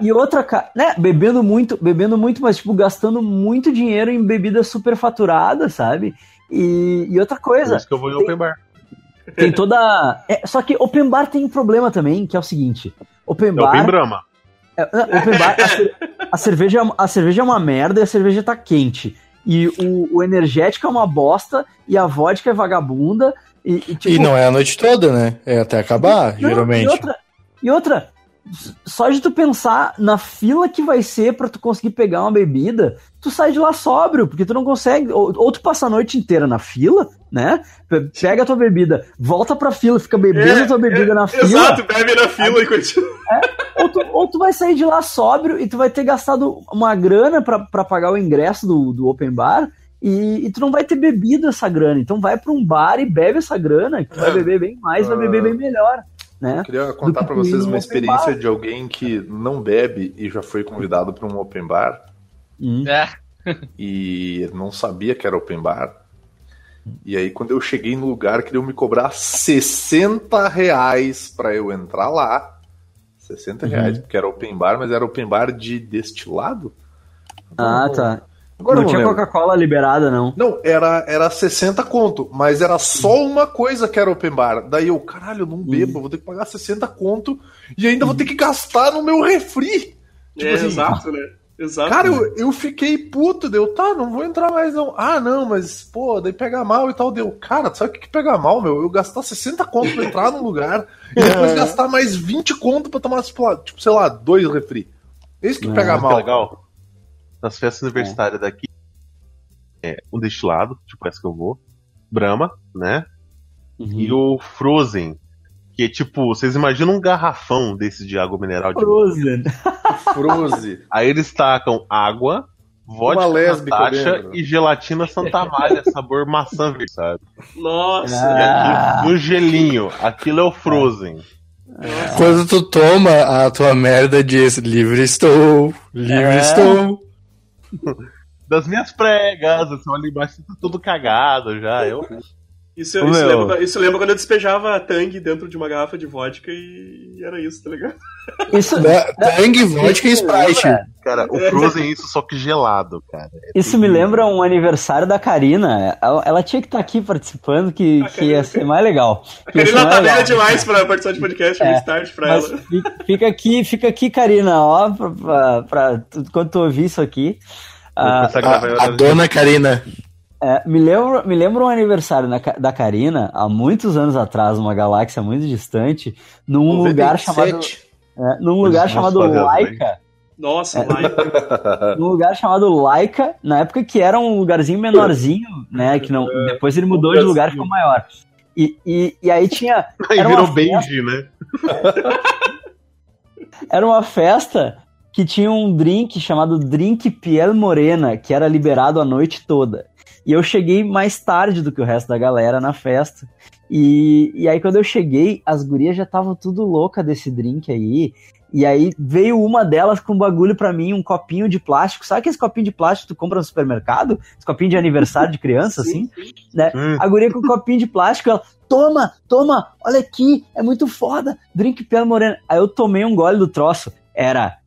e, e outra, né, bebendo muito, bebendo muito, mas, tipo, gastando muito dinheiro em bebida superfaturada, sabe? E, e outra Por coisa, isso que eu vou em open bar. tem toda. é, só que Open Bar tem um problema também, que é o seguinte: Open É open Bar. Brahma. é, open bar a, a cerveja, é uma- a cerveja é uma merda e a cerveja tá quente. E o, o energético é uma bosta e a vodka é vagabunda. E, e, tipo, E não é a noite toda, né? É até acabar, não, geralmente. E outra, e outra, só de tu pensar na fila que vai ser pra tu conseguir pegar uma bebida, tu sai de lá sóbrio, porque tu não consegue. Ou, ou tu passa a noite inteira na fila, né? Pe- Pega a tua bebida, volta pra fila, fica bebendo É, a tua bebida na fila. Exato, bebe na fila e continua. Ou tu, ou tu vai sair de lá sóbrio e tu vai ter gastado uma grana pra, pra pagar o ingresso do, do open bar. E, e tu não vai ter bebido essa grana. Então vai pra um bar e bebe essa grana, que tu vai beber bem mais, vai beber bem melhor. Né? Queria contar que vocês um uma experiência bar. de alguém que não bebe e já foi convidado para um open bar Hum. É. e não sabia que era open bar. E aí, quando eu cheguei no lugar, queriam me cobrar 60 reais pra eu entrar lá. 60 reais, porque era open bar, mas era open bar de destilado? Ah, tá. Agora não não tinha. Coca-Cola liberada, não. Não, era, era 60 conto, mas era só uma coisa que era open bar. Daí eu, caralho, eu não bebo, vou ter que pagar 60 conto e ainda vou ter que gastar no meu refri. Tipo é, assim, exato, né? Exato. Cara, eu, eu fiquei puto, deu, tá, não vou entrar mais não. Ah, não, mas, pô, daí pega mal e tal, deu. Cara, sabe o que, que pega mal, meu? Eu gastar 60 conto pra entrar num lugar e depois *laughs* gastar mais 20 conto pra tomar, tipo, sei lá, dois refri. É isso que É, pega o que é mal. legal? Nas festas universitárias daqui, é um destilado, tipo essa que eu vou, Brahma, né? E o Frozen, que é tipo, vocês imaginam um garrafão desse de água mineral de Frozen. Froze. *laughs* Aí eles tacam água, vodka lésbica Natasha e gelatina Santa Malha, *laughs* sabor maçã verde, sabe? Nossa. E aqui, no gelinho, aquilo é o Frozen. Quando tu toma, a tua merda diz: livre estou, livre É. estou. Das minhas pregas, assim, olha embaixo, tá tudo cagado já. Eu, Isso, isso, lembra, isso lembra quando eu despejava Tang dentro de uma garrafa de vodka e era isso, tá ligado? Isso, Da- Tang, vodka e Sprite. cara, o Frozen é isso, só que gelado, cara. É isso me lembra um aniversário da Karina. Ela, ela tinha que estar aqui participando, que, A que Karina- ia ser mais legal. A Karina tá velha demais pra participar de podcast, é. É, muito tarde pra Mas ela. fi- fica aqui, fica aqui, Karina, ó, pra, pra, pra tu- quando tu ouvir isso aqui. Ah, a A, dona Karina. É, me, lembro, me lembro um aniversário na da Karina, há muitos anos atrás, numa galáxia muito distante, num lugar chamado. 97. é, num lugar chamado nossa, fazia Laika. Nossa, É. lá. *laughs* Num lugar chamado Laika, na época que era um lugarzinho menorzinho, né? Que não, depois ele mudou de lugar e ficou maior. E, e, e aí tinha. *laughs* Aí Era virou uma Benji, né? *laughs* Era uma festa que tinha um drink chamado Drink Piel Morena, que era liberado a noite toda. E eu cheguei mais tarde do que o resto da galera na festa. E, e aí, quando eu cheguei, as gurias já estavam tudo louca desse drink aí. E aí veio uma delas com um bagulho pra mim, um copinho de plástico. Sabe aquele copinho de plástico que tu compra no supermercado? Esse copinho de aniversário de criança, *laughs* assim? Né? Hum. A guria com um copinho de plástico, ela, toma, toma, olha aqui, é muito foda, drink pela morena. Aí eu tomei um gole do troço, era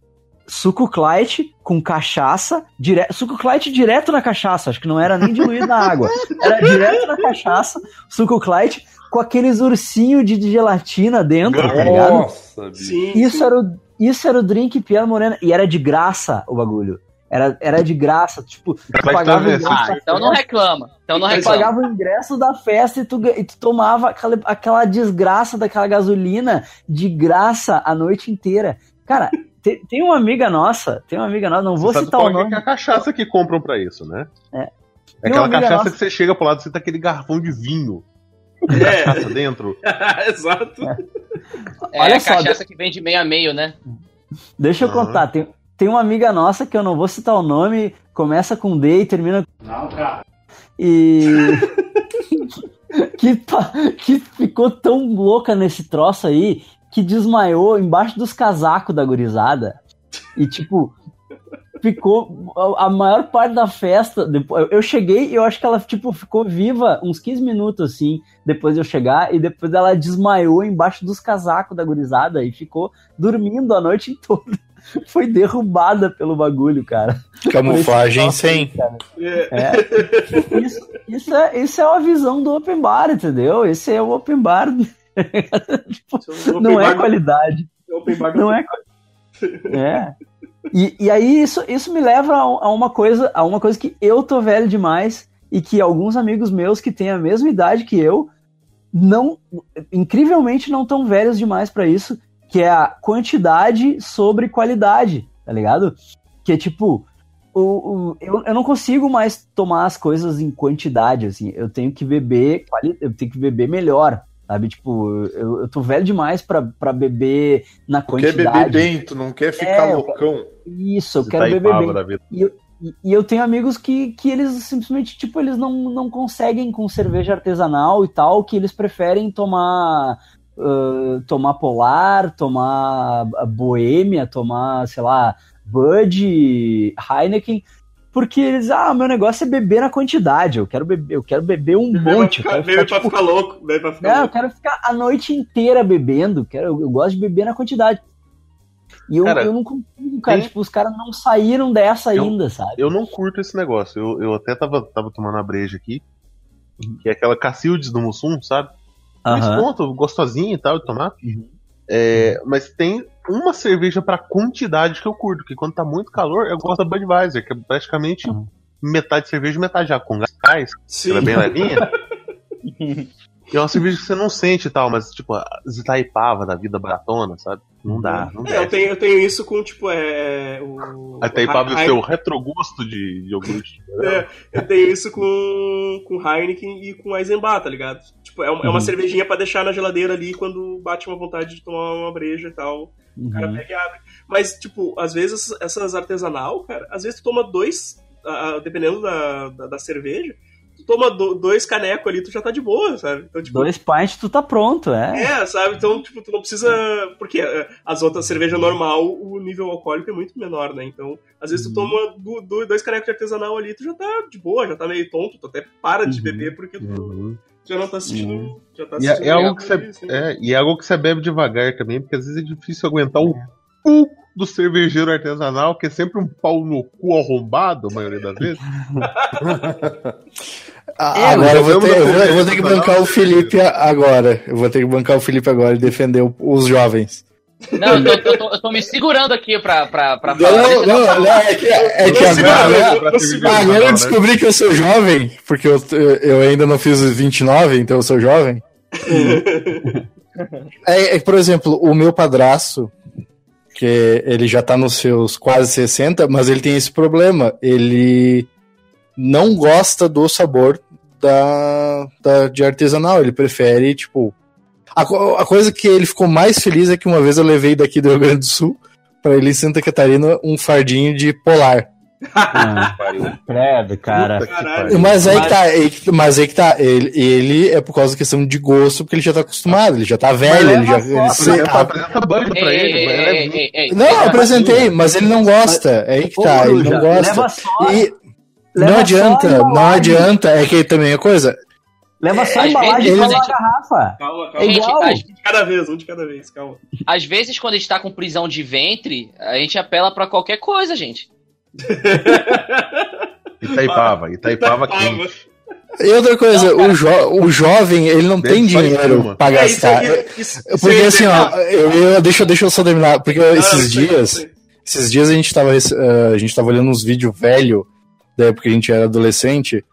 suco Clyde com cachaça, dire... suco Clyde direto na cachaça, acho que não era nem diluído na água, era direto na cachaça, suco Clyde com aqueles ursinhos de, de gelatina dentro, tá ligado? Nossa, bicho. Sim. Isso era, o, isso era o drink Piano Morena, e era de graça o bagulho. Era, era de graça, tipo, tu pagava o tá ingresso Ah, da então não festa, reclama. Então não tu reclama. pagava o ingresso da festa e tu, e tu tomava aquela, aquela desgraça daquela gasolina de graça a noite inteira. Cara, te- tem, uma amiga nossa, tem uma amiga nossa, não vou citar o é nome. é a cachaça que compram pra isso, né? É. É Tem aquela cachaça nossa- que você chega pro lado e você tá aquele garrafão de vinho. *laughs* É, Cachaça dentro. *laughs* exato. É Olha a só, cachaça que vem de meio a meio, né? Deixa eu contar, tem, tem uma amiga nossa que eu não vou citar o nome, começa com D e termina Não, cara. E. *laughs* que, que ficou tão louca nesse troço aí que desmaiou embaixo dos casacos da gurizada. E, tipo, ficou a a maior parte da festa. Depois, eu cheguei e eu acho que ela, tipo, ficou viva uns 15 minutos, assim, depois de eu chegar, e depois ela desmaiou embaixo dos casacos da gurizada e ficou dormindo a noite toda. *laughs* Foi derrubada pelo bagulho, cara. Camuflagem sem. É. É. Isso, isso, é, isso é uma visão do open bar, entendeu? Esse é o open bar. Tipo, Open não é qualidade. Bar Não é. É. E, e aí isso, isso me leva a, a uma coisa, a uma coisa que eu tô velho demais e que alguns amigos meus que têm a mesma idade que eu não, incrivelmente não tão velhos demais pra isso, que é a quantidade sobre qualidade, tá ligado? Que é tipo, o, o- eu, eu não consigo mais tomar as coisas em quantidade, assim. Eu tenho que beber, eu tenho que beber melhor, sabe? Tipo, eu, eu tô velho demais pra, pra beber na Tu quer quantidade. beber bem, tu não quer ficar É, eu- loucão. Isso, eu Você quero tá beber bem. da vida. E, e eu tenho amigos que, que eles simplesmente, tipo, eles não, não conseguem com cerveja artesanal e tal, que eles preferem tomar ah, tomar Polar, tomar Boêmia, tomar, sei lá, Bud, Heineken, porque eles, ah, meu negócio é beber na quantidade, eu quero beber, eu quero beber um monte, eu quero Bebe ficar, pra tipo, ficar louco. Bebe pra ficar não, eu louco. quero ficar a noite inteira bebendo. Quero, eu gosto de beber na quantidade. E eu, Cara, eu não consigo, cara. tem- Tipo, os caras não saíram dessa Eu- ainda, sabe? Eu não curto esse negócio. Eu, eu até tava, tava tomando a breja aqui. Que é aquela Cacildes do Mussum, sabe? Dois Aham. pontos, gostosinho e tal, de tomar. Uhum. É, mas tem uma cerveja pra quantidade que eu curto, que quando tá muito calor, eu gosto da Budweiser, que é praticamente Uhum. metade cerveja e metade já com gás, Sim. ela é bem levinha. *laughs* e é uma cerveja que você não sente e tal, mas tipo, a Itaipava da vida baratona, sabe? Não dá, não É, eu tenho, eu tenho isso com, tipo, é. O, A Itaipava e o seu retrogosto de, de iogurte. *laughs* É, eu tenho isso com, com Heineken e com Eisenbach, tá ligado? Tipo, é uma, é uma Uhum. cervejinha pra deixar na geladeira ali quando bate uma vontade de tomar uma breja e tal. O cara Uhum. pega e abre. Mas, tipo, às vezes essas artesanal, cara, às vezes tu toma dois, ah, dependendo da, da, da cerveja, tu toma do- dois canecos ali, tu já tá de boa, sabe? Então, tipo, Dois pints, tu tá pronto, é. é, sabe? Então, tipo, tu não precisa. Porque eh, as outras cervejas normal, o nível alcoólico é muito menor, né? Então, às vezes tu toma du- du- dois canecos de artesanal ali, tu já tá de boa, já tá meio tonto, tu até para de Uhum. beber porque tu Uhum. Já não tá assistindo. Já tá E é, é algo que você, assim. é, e é algo que você bebe devagar também, porque às vezes é difícil aguentar o cu do cervejeiro artesanal, que é sempre um pau no cu arrombado, a maioria das vezes. *laughs* Ah, É, agora eu vou, ter, eu vou, eu vou ter que bancar o Felipe agora. Eu vou ter que bancar o Felipe agora e defender o- os jovens. Não, eu tô, eu tô- eu tô me segurando aqui pra, pra, pra Não, falar. não, não, não, é que, é que Não agora, agora eu descobri que eu sou jovem, porque eu, eu ainda não fiz os 29, então eu sou jovem. É, é, por exemplo, o meu padrasto, que ele já tá nos seus quase 60, mas ele tem esse problema. Ele não gosta do sabor da, da- de artesanal. Ele prefere, tipo. A, a coisa que ele ficou mais feliz é que uma vez eu levei daqui do Rio Grande do Sul pra ele em Santa Catarina um fardinho de polar. Ah, *laughs* credo, cara. Caralho. pariu. Mas aí que tá, aí mas aí que tá, ele, ele é por causa da questão de gosto, porque ele já tá acostumado, ele já tá velho, ele já. ele se- Apresenta, banjo pra Ei, ele. é. Não, eu apresentei, mas ele não gosta. É aí que tá, ele não gosta. E não adianta, não adianta, é que também é coisa. Leva só a Às embalagem vezes, e a gente- garrafa. Calma, É calma. Gente, igual. às, Um de cada vez, um de cada vez, calma. às vezes, quando a gente tá com prisão de ventre, a gente apela pra qualquer coisa, gente. Itaipava, *laughs* Itaipava Itaipava. quente. E outra coisa, Não, cara. o, jo- o jovem, ele não tem dinheiro pra É, isso gastar. aqui- isso- isso Porque aí assim, é- ó, eu, eu- deixa, deixa eu só terminar, porque Não, esses isso dias, isso esses dias a gente tava, eh, a gente tava olhando uns vídeos velho da época que a gente era adolescente,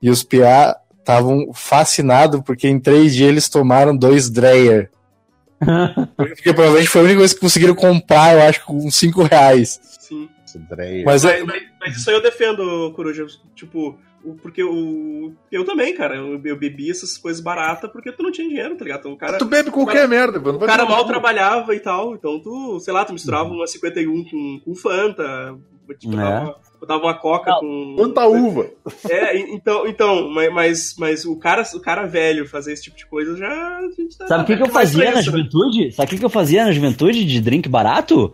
e os PA estavam fascinados porque em três dias eles tomaram dois Dreyer. *laughs* Porque provavelmente foi a única coisa que conseguiram comprar, eu acho, com cinco reais. Sim. Dreyer. Mas é, Mas, mas- mas isso aí eu defendo, Coruja. Tipo, o- porque o. Eu também, cara. Eu, eu bebi essas coisas baratas porque tu não tinha dinheiro, tá ligado? Então, o cara, Tu bebe qualquer merda, mano. o cara mal trabalhava e tal. Então tu, sei lá, tu misturava uma 51 com, com Fanta. Tipo, É. botava, botava uma coca Não. com. Quanta uva. É, e- então, então mas, mas, mas o, cara, o cara velho fazer esse tipo de coisa já. Tá Sabe o que, que eu pra fazia na né? juventude? Sabe o que, que eu fazia na juventude de drink barato?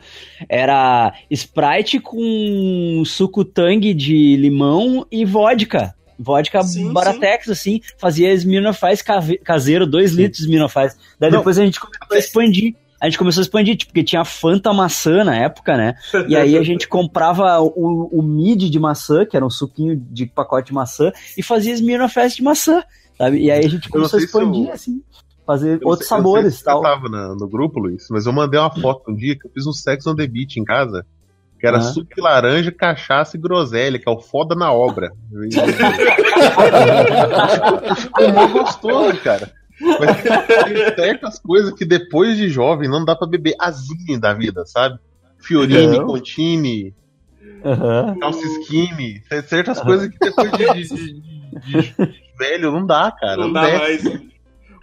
Era Sprite com suco tangue de limão e vodka. Vodka Sim, Baratex, assim. Fazia Smirnoff cave- caseiro, 2 litros de Smirnoff Ice. Daí Não. depois a gente começou a expandir. A gente começou a expandir, tipo, porque tinha Fanta maçã na época, né? *laughs* E aí a gente comprava o, o mid de maçã, que era um suquinho de pacote de maçã, e fazia Smirnoff Ice de maçã, sabe? E aí a gente começou a se eu- expandir, assim. Fazer Eu outros sei- sabores e tal. Você tava na- no grupo, Luiz, mas eu mandei uma foto um dia que eu fiz um Sex on the Beach em casa. Que era Ah. suco de laranja, cachaça e groselha, que é o foda na obra. *laughs* Ficou mó gostoso, cara. Mas tem certas coisas que depois de jovem não dá pra beber azinho da vida, sabe? Fiorini, Não. Contini, Aham. calça skinny. Tem certas coisas que depois de, de- de- de- de velho não dá, cara. Não Não, dá desce. mais.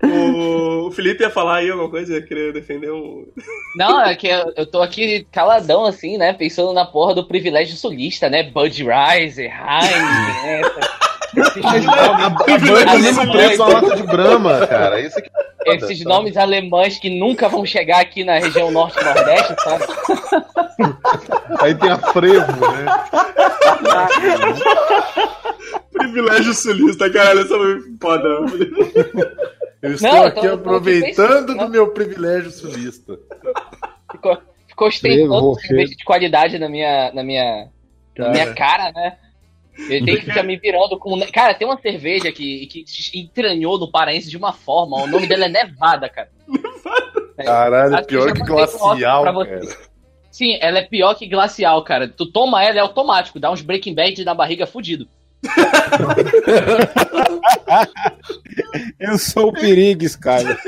O, o Felipe ia falar aí alguma coisa, ia querer defender um. Não, é que eu, eu tô aqui caladão, assim, né? Pensando na porra do privilégio sulista, né? Budweiser, Heineken, *laughs* né? Esses nomes, alemães, preço da lata de Brahma, *laughs* cara. Esse aqui é foda, esses sabe? nomes alemães que nunca vão chegar aqui na região norte e nordeste, sabe? *laughs* Aí tem a frevo, né? *laughs* Privilégio sulista, caralho, essa foi foda. Eu estou Não, aqui tô aqui aproveitando pensando, do meu privilégio sulista. Ficou, ficou ostentando cerveja de qualidade na minha, na minha, na minha cara, né? Ele tem que ficar me virando com. Cara, tem uma cerveja que, que entranhou no paraense de uma forma. O nome dela é Nevada, cara. Caralho, Acho que pior já que glacial, cara. Sim, ela é pior que glacial, cara. Tu toma ela, é automático. Dá uns breaking bad na barriga fudido. *laughs* Eu sou o perigo, Skyler. *laughs*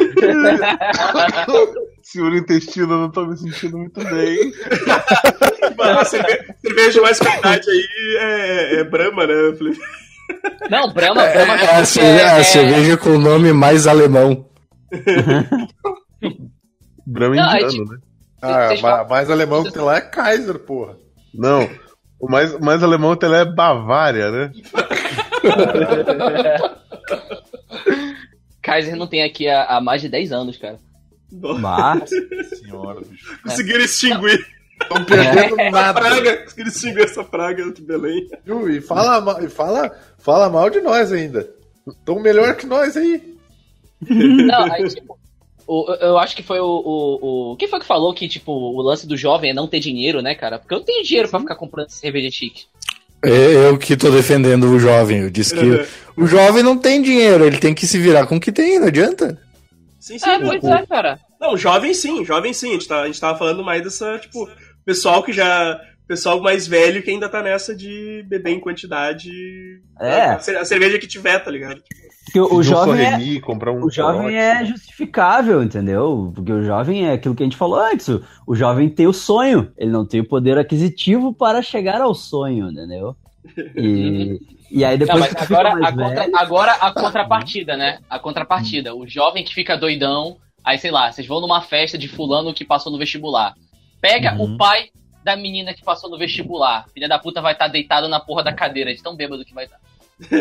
Senhor intestino, eu não tô me sentindo muito bem. *laughs* Mano, a cerve- cerveja de mais qualidade aí é, é Brahma, né, Felipe? Não, Brahma, É, Brahma. é a, cerveja, a cerveja com o nome mais alemão. Brahma Não, é indiano, tipo- né? Ah, Vocês ma- mais alemão que tem lá é Kaiser, porra. Não. O mais, o mais alemão até lá é Bavária, né? *laughs* Kaiser não tem aqui há, há mais de 10 anos, cara. Mas, Senhora, bicho. Conseguiram extinguir Estão perdendo a nada. praga. Conseguiram extinguir essa praga de Belém. E fala, e fala, fala mal de nós ainda. Tão melhor que nós aí. Não, aí, tipo, o- eu- acho que foi o, o, o. Quem foi que falou que, tipo, o lance do jovem é não ter dinheiro, né, cara? Porque eu não tenho dinheiro pra ficar comprando cerveja chique. É Eu que tô defendendo o jovem. Eu disse que o jovem não tem dinheiro, ele tem que se virar com o que tem, não adianta. Sim, sim. É, pô. pois é, cara. Não, jovem sim, jovem sim. A gente, tá, a gente tava falando mais dessa, tipo, pessoal que já. Pessoal mais velho que ainda tá nessa de beber em quantidade. É. A cerveja que tiver, tá ligado? Porque o, o jovem é, um o jovem é justificável, entendeu? Porque o jovem é aquilo que a gente falou antes. O, o jovem tem o sonho, ele não tem o poder aquisitivo para chegar ao sonho, entendeu? E, e aí Não, depois fica agora, a contra- agora a contrapartida, né? A contrapartida. O jovem que fica doidão, aí sei lá, vocês vão numa festa de fulano que passou no vestibular. Pega Uhum. o pai da menina que passou no vestibular. Filha da puta vai estar deitado na porra da cadeira, de tão bêbado que vai estar. *laughs*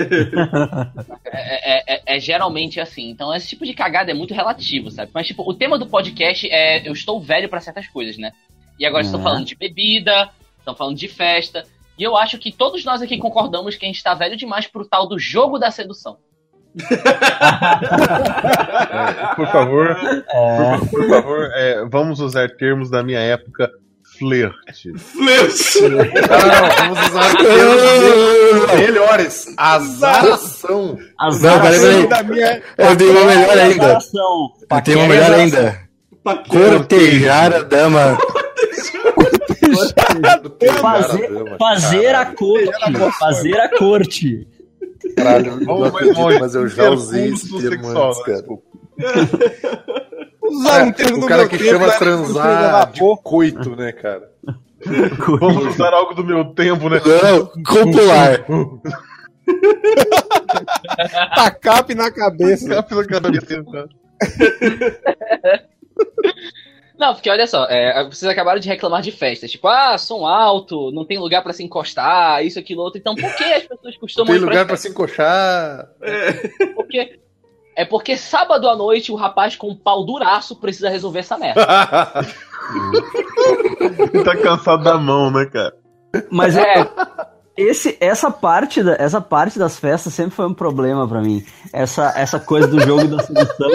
é, é- é- é geralmente assim. Então, esse tipo de cagada é muito relativo, sabe? Mas, tipo, o tema do podcast é eu estou velho pra certas coisas, né? E agora estão É. falando de bebida, estão falando de festa. E eu acho que todos nós aqui concordamos que a gente tá velho demais pro tal do jogo da sedução. *laughs* É, por favor, é, por, por favor, é, vamos usar termos da minha época. Flerte. Fleury. Não, vamos usar termos melhores. Azaração. as Não, peraí, peraí. Da minha... Eu tenho uma melhor ainda. Azaração. Eu tenho uma melhor ainda. Cortejar a dama. Fazer, fazer a corte. Fazer a corte. Caralho, eu não acredito, mas eu já usei esse termo antes, cara. *laughs* Usar um termo O do cara meu que tempo, chama era transar de coito, né, cara? *laughs* Vamos usar algo do meu tempo, né? Não, copular. *laughs* Tacape na cabeça. Ficar pela cabeça, cara. *laughs* Não, porque olha só, é, vocês acabaram de reclamar de festas. Tipo, ah, som alto, não tem lugar pra se encostar, isso, aquilo, outro. Então, por que as pessoas costumam Tem ir lugar pra pras se encoxar. festas? Porque É porque sábado à noite o rapaz com um pau duraço precisa resolver essa merda. Ele *laughs* tá cansado da mão, né, cara? Mas É, esse, essa, parte da, essa parte das festas sempre foi um problema pra mim. Essa, essa coisa do jogo da sedução,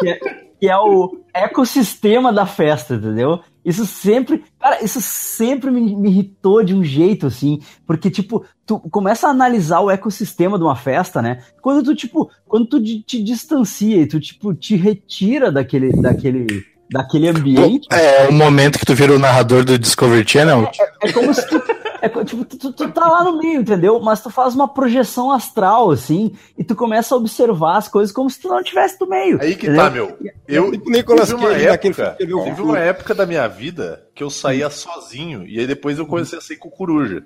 que é, que é o ecossistema da festa, entendeu? Isso sempre, cara, isso sempre me, me irritou de um jeito, assim, porque, tipo, tu começa a analisar o ecossistema de uma festa, né? Quando tu, tipo, quando tu te, te distancia e tu, tipo, te retira daquele, daquele, daquele ambiente, É o momento que tu vira o narrador do Discovery Channel. é como se tu, é tipo, tu, tu- tu tá lá no meio, entendeu? Mas tu faz uma projeção astral, assim, e tu começa a observar as coisas como se tu não estivesse no meio. Aí que entendeu? tá, meu. Eu Tipo Nicolas teve uma época, teve futuro. uma época da minha vida que eu saía sozinho e aí depois eu comecei a sair com coruja.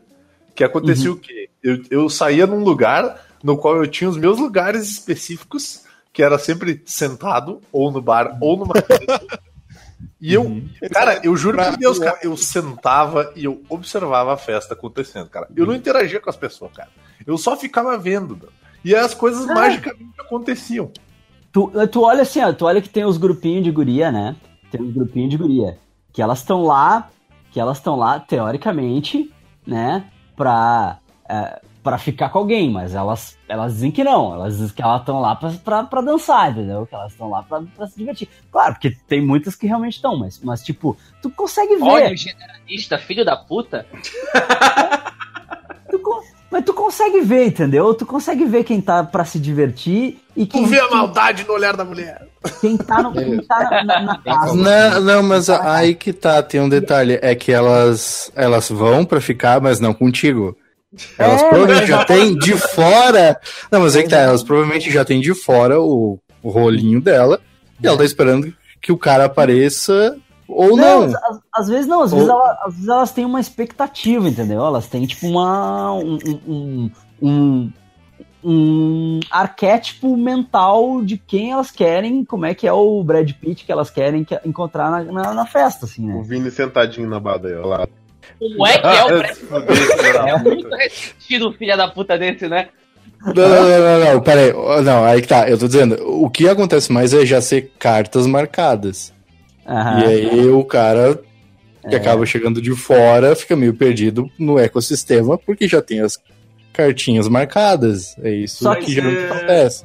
Que acontecia o quê? Eu, eu saía num lugar no qual eu tinha os meus lugares específicos, que era sempre sentado, ou no bar, ou numa. *laughs* E eu, cara, eu juro por Deus, cara, eu sentava e eu observava a festa acontecendo, cara. Eu não interagia com as pessoas, cara. Eu só ficava vendo. meu. E aí as coisas magicamente aconteciam. Tu, tu olha assim, ó, tu olha que tem os grupinhos de guria, né? Tem os grupinhos de guria. Que elas estão lá, que elas estão lá, teoricamente, né? Pra, é, pra ficar com alguém, mas elas, elas dizem que não. Elas dizem que elas estão lá pra dançar, entendeu? Que elas estão lá pra, pra se divertir. Claro, porque tem muitas que realmente estão, mas, mas, tipo, tu consegue ver. olha o generalista, filho da puta. Tu mas tu consegue ver, entendeu? Tu consegue ver quem tá pra se divertir e Tu quem, vê a maldade no olhar da mulher. quem tá, no, quem tá na, na, na casa. Não, não, mas aí que tá, tem um detalhe, é que elas elas vão pra ficar, mas não contigo. Elas É, provavelmente já têm de fora. Não, mas é que tá, elas provavelmente já têm de fora o, o rolinho dela e ela tá esperando que o cara apareça ou não. às, às- às vezes não, às Ou- vezes, ela- às vezes elas têm uma expectativa, entendeu? Elas têm tipo uma. um, um, um, um arquétipo mental de quem elas querem, como é que é o Brad Pitt que elas querem que- encontrar na, na, na festa, assim, O né? Vini sentadinho na badeia lá. Como é que *laughs* é o Brad *laughs* É muito ressentido, filha da puta desse, né? Não, não, não, não, não, peraí. Não, aí que tá, eu tô dizendo, o que acontece mais é já ser cartas marcadas. Aham. E aí o cara que É. acaba chegando de fora fica meio perdido no ecossistema porque já tem as cartinhas marcadas. É isso Só que que- geralmente é- acontece.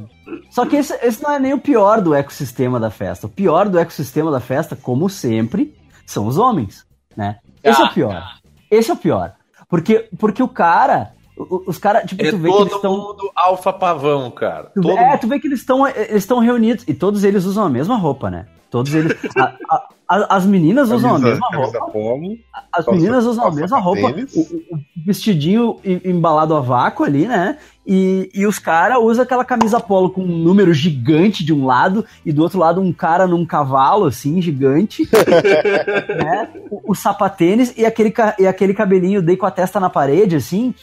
Só que esse, esse não é nem o pior do ecossistema da festa. O pior do ecossistema da festa, como sempre, são os homens, né? Esse é o pior. Esse é o pior. Porque, porque o cara, os caras, tipo, É tu vê que eles todo estão... mundo alfa pavão, cara. Tu é, tu vê que eles estão eles estão reunidos e todos eles usam a mesma roupa, né? Todos eles. a- a- a- as meninas usam a mesma roupa. polo. As meninas usam a mesma roupa. O, o- vestidinho em- embalado a vácuo ali, né? E, e os caras usam aquela camisa polo com um número gigante de um lado e do outro lado um cara num cavalo, assim, gigante. *laughs* né? O, o sapatênis e aquele, e aquele cabelinho dei com a testa na parede, assim.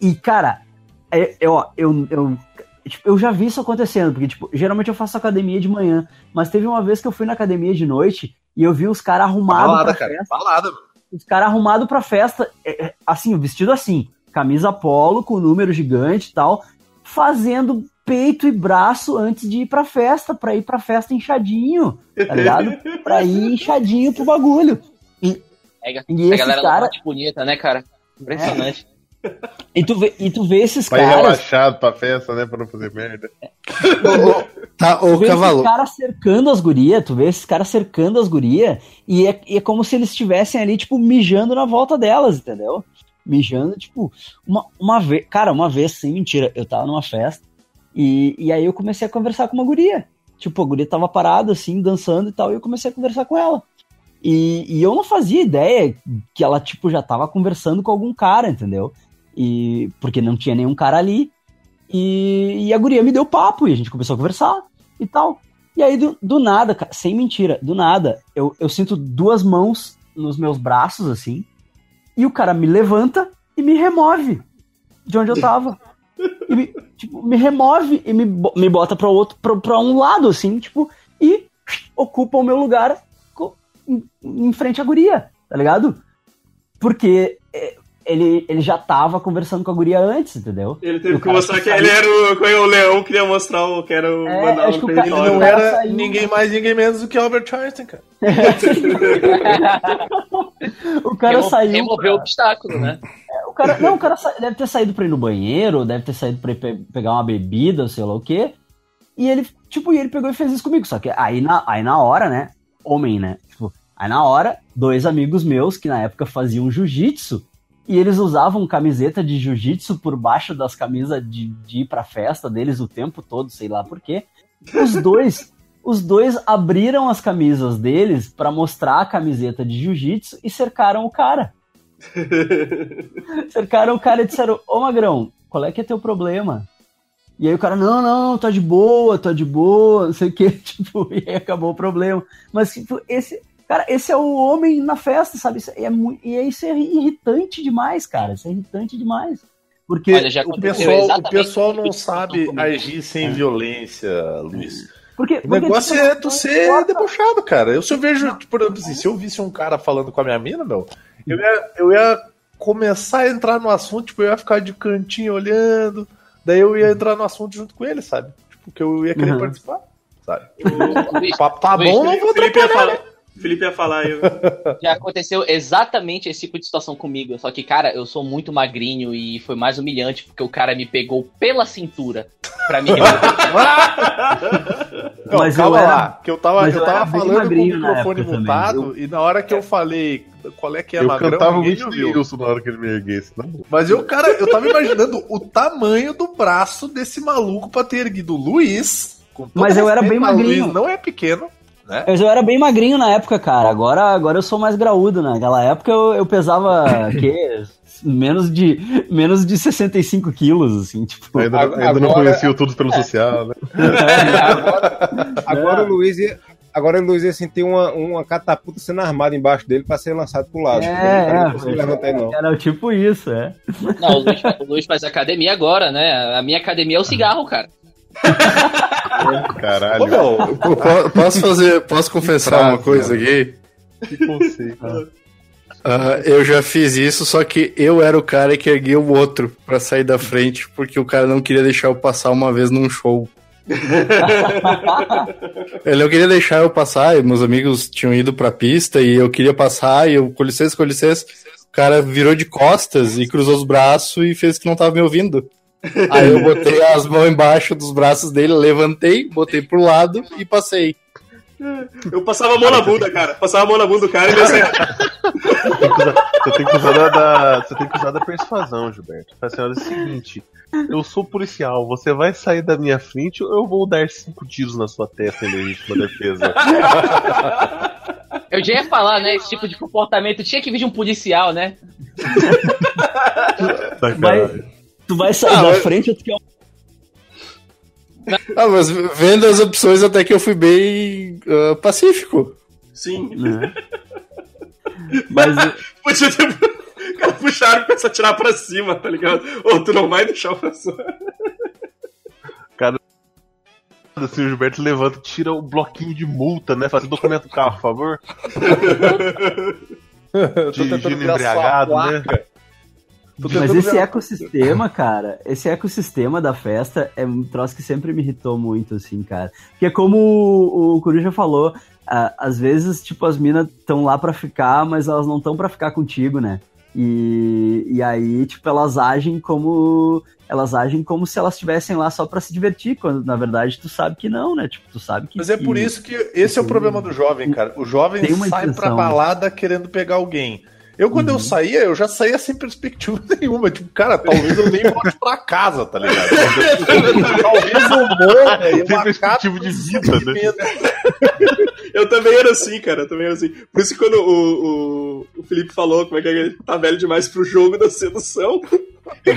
E, cara, é, é, ó, eu, eu, tipo, eu já vi isso acontecendo, porque, tipo, geralmente eu faço academia de manhã, mas teve uma vez que eu fui na academia de noite e eu vi os caras arrumados Balada, pra cara. festa. Balada. Os caras arrumados pra festa, é, é, assim, o vestido assim, camisa polo com número gigante e tal, fazendo peito e braço antes de ir pra festa, pra ir pra festa inchadinho, tá ligado? *laughs* pra ir inchadinho pro bagulho. E, Pega. e A galera cara, cara... bonita, né, cara? Impressionante. E, tu vê, e tu vê esses Vai caras, relaxado pra festa, né? Pra não fazer merda. Tá, tu ô vê cavalo. esses caras cercando as gurias, tu vê esses caras cercando as gurias, e é, e é como se eles estivessem ali, tipo, mijando na volta delas, entendeu? Mijando, tipo, uma, uma vez, cara, uma vez, sem mentira, eu tava numa festa, e, e aí eu comecei a conversar com uma guria. Tipo, a guria tava parada, assim, dançando e tal, e eu comecei a conversar com ela. E, e eu não fazia ideia que ela, tipo, já tava conversando com algum cara, entendeu? E porque não tinha nenhum cara ali. E, e a guria me deu papo e a gente começou a conversar e tal. E aí, do, do nada, cara, sem mentira, do nada, eu, eu sinto duas mãos nos meus braços, assim, e o cara me levanta e me remove de onde eu tava. E me, tipo, me remove e me, me bota pra, outro, pra, pra um lado, assim, tipo, e ocupa o meu lugar em, em frente à guria, tá ligado? Porque é, ele, ele já tava conversando com a guria antes, entendeu? Ele teve O que mostrar que que ele era o, é, o leão, queria mostrar o que era o É, acho que o cara- Ele não era saiu- ninguém mais, ninguém menos do que Albert Einstein, cara. *laughs* o cara Remo- saiu. Remover o obstáculo, né? O cara, não, o cara sa- deve ter saído pra ir no banheiro, deve ter saído pra ir pe- pegar uma bebida, sei lá o quê. E ele, tipo, e ele pegou e fez isso comigo. Só que aí na, aí na hora, né? Homem, né? Tipo, aí na hora, dois amigos meus que na época faziam jiu-jitsu. E eles usavam camiseta de jiu-jitsu por baixo das camisas de, de ir pra festa deles o tempo todo, sei lá por quê. Os dois, *laughs* os dois abriram as camisas deles pra mostrar a camiseta de jiu-jitsu e cercaram o cara. *laughs* Cercaram o cara e disseram, ô Magrão, qual é que é teu problema? E aí o cara, não, não, tá de boa, tá de boa, não sei o que, *laughs* tipo, e aí acabou o problema. Mas, tipo, esse, cara, esse é o homem na festa, sabe? Isso é muito, e isso é irritante demais, cara, isso é irritante demais. Porque Olha, já O pessoal, o pessoal não sabe agir sem violência, Luiz. porque, O porque, negócio tipo, é tu ser debochado, cara. Eu, se eu vejo, tipo, por exemplo, assim, se eu visse um cara falando com a minha mina, meu, eu ia, eu ia começar a entrar no assunto, tipo, eu ia ficar de cantinho olhando, daí eu ia entrar no assunto junto com ele, sabe? Tipo, que eu ia querer Uhum. participar, sabe? Luiz, Tá, Luiz, bom, não vou Felipe ia atrapalhar. falar. Felipe ia falar aí. *laughs* Já aconteceu exatamente esse tipo de situação comigo. Só que, cara, eu sou muito magrinho e foi mais humilhante porque o cara me pegou pela cintura pra me. Não, Mas calma eu era- lá, que eu tava, eu eu tava falando com o microfone mutado também, e na hora que eu falei qual é que é eu magrão, cantava o ninguém ouviu. Houston na hora que ele me erguesse. Não. Mas eu, cara, eu tava imaginando o tamanho do braço desse maluco pra ter erguido o Luiz. Mas eu era bem magrinho. Luiz não é pequeno, né? Mas eu era bem magrinho na época, cara. Agora, agora eu sou mais graúdo. né? Naquela época eu, eu pesava *coughs* que menos de menos de 65 quilos, assim, tipo. Ainda, Agora- ainda não conhecia o Tudo pelo *laughs* Social, né? *laughs* agora, agora o Luiz ia, agora o Luiz ia sentir uma, uma catapulta sendo armada embaixo dele pra ser lançado pro lado. É, Ele não é, levantar não. Era tipo isso, é. Não, o Luiz, o Luiz faz academia agora, né? A minha academia é o cigarro, cara. *laughs* Caralho. Ô, meu, Eu po- Posso fazer, posso confessar frase, uma coisa mano. aqui? Que conceito. Ah, eu já fiz isso, só que eu era o cara que erguia o outro pra sair da frente, porque o cara não queria deixar eu passar uma vez num show. *laughs* Ele não queria deixar eu passar, e meus amigos tinham ido pra pista e eu queria passar, e eu, com licença, com licença, o cara virou de costas e cruzou os braços e fez que não tava me ouvindo. Aí eu botei as mãos embaixo dos braços dele, levantei, botei pro lado e passei. Eu passava a mão na bunda, cara. Passava a mão na bunda do cara e ele assim, Você tem que usar, da, da- você tem que usar da persuasão, Gilberto. Fala assim, olha, é o seguinte, eu sou policial, você vai sair da minha frente ou eu vou dar cinco tiros na sua testa em legítima defesa? Eu já ia falar, né? Esse tipo de comportamento tinha que vir de um policial, né? Vai, tu vai sair Ah, da mas- frente ou tu quer um Ah, mas vendo as opções até que eu fui bem ah, pacífico. sim. né? *laughs* Mas Podia ter. O cara puxaram e começou a tirar pra cima, tá ligado? Ô, tu não vai deixar o professor. Assim, o Gilberto levanta, tira o bloquinho de multa, né? Faz o documento do carro, por favor. *laughs* Dirigindo embriagado, né? Mas esse ver ecossistema, cara, esse ecossistema da festa é um troço que sempre me irritou muito, assim, cara. Porque como o, o Coruja falou, ah, às vezes, tipo, as minas estão lá pra ficar, mas elas não estão pra ficar contigo, né? E, e aí, tipo, elas agem como. Elas agem como se elas estivessem lá só pra se divertir, quando na verdade tu sabe que não, né? Tipo, tu sabe que. Mas é por que- isso que esse é o problema do jovem, cara. O jovem sai pra balada querendo pegar alguém. Eu, quando eu saía, eu já saía sem perspectiva *laughs* nenhuma. Tipo, cara, talvez eu nem volte pra casa, tá ligado? *laughs* talvez eu morra e perspectiva de vida, né? Eu também era assim, cara. Eu também era assim. Por isso que quando o, o, o Felipe falou como é que ele tá velho demais pro jogo da sedução, eu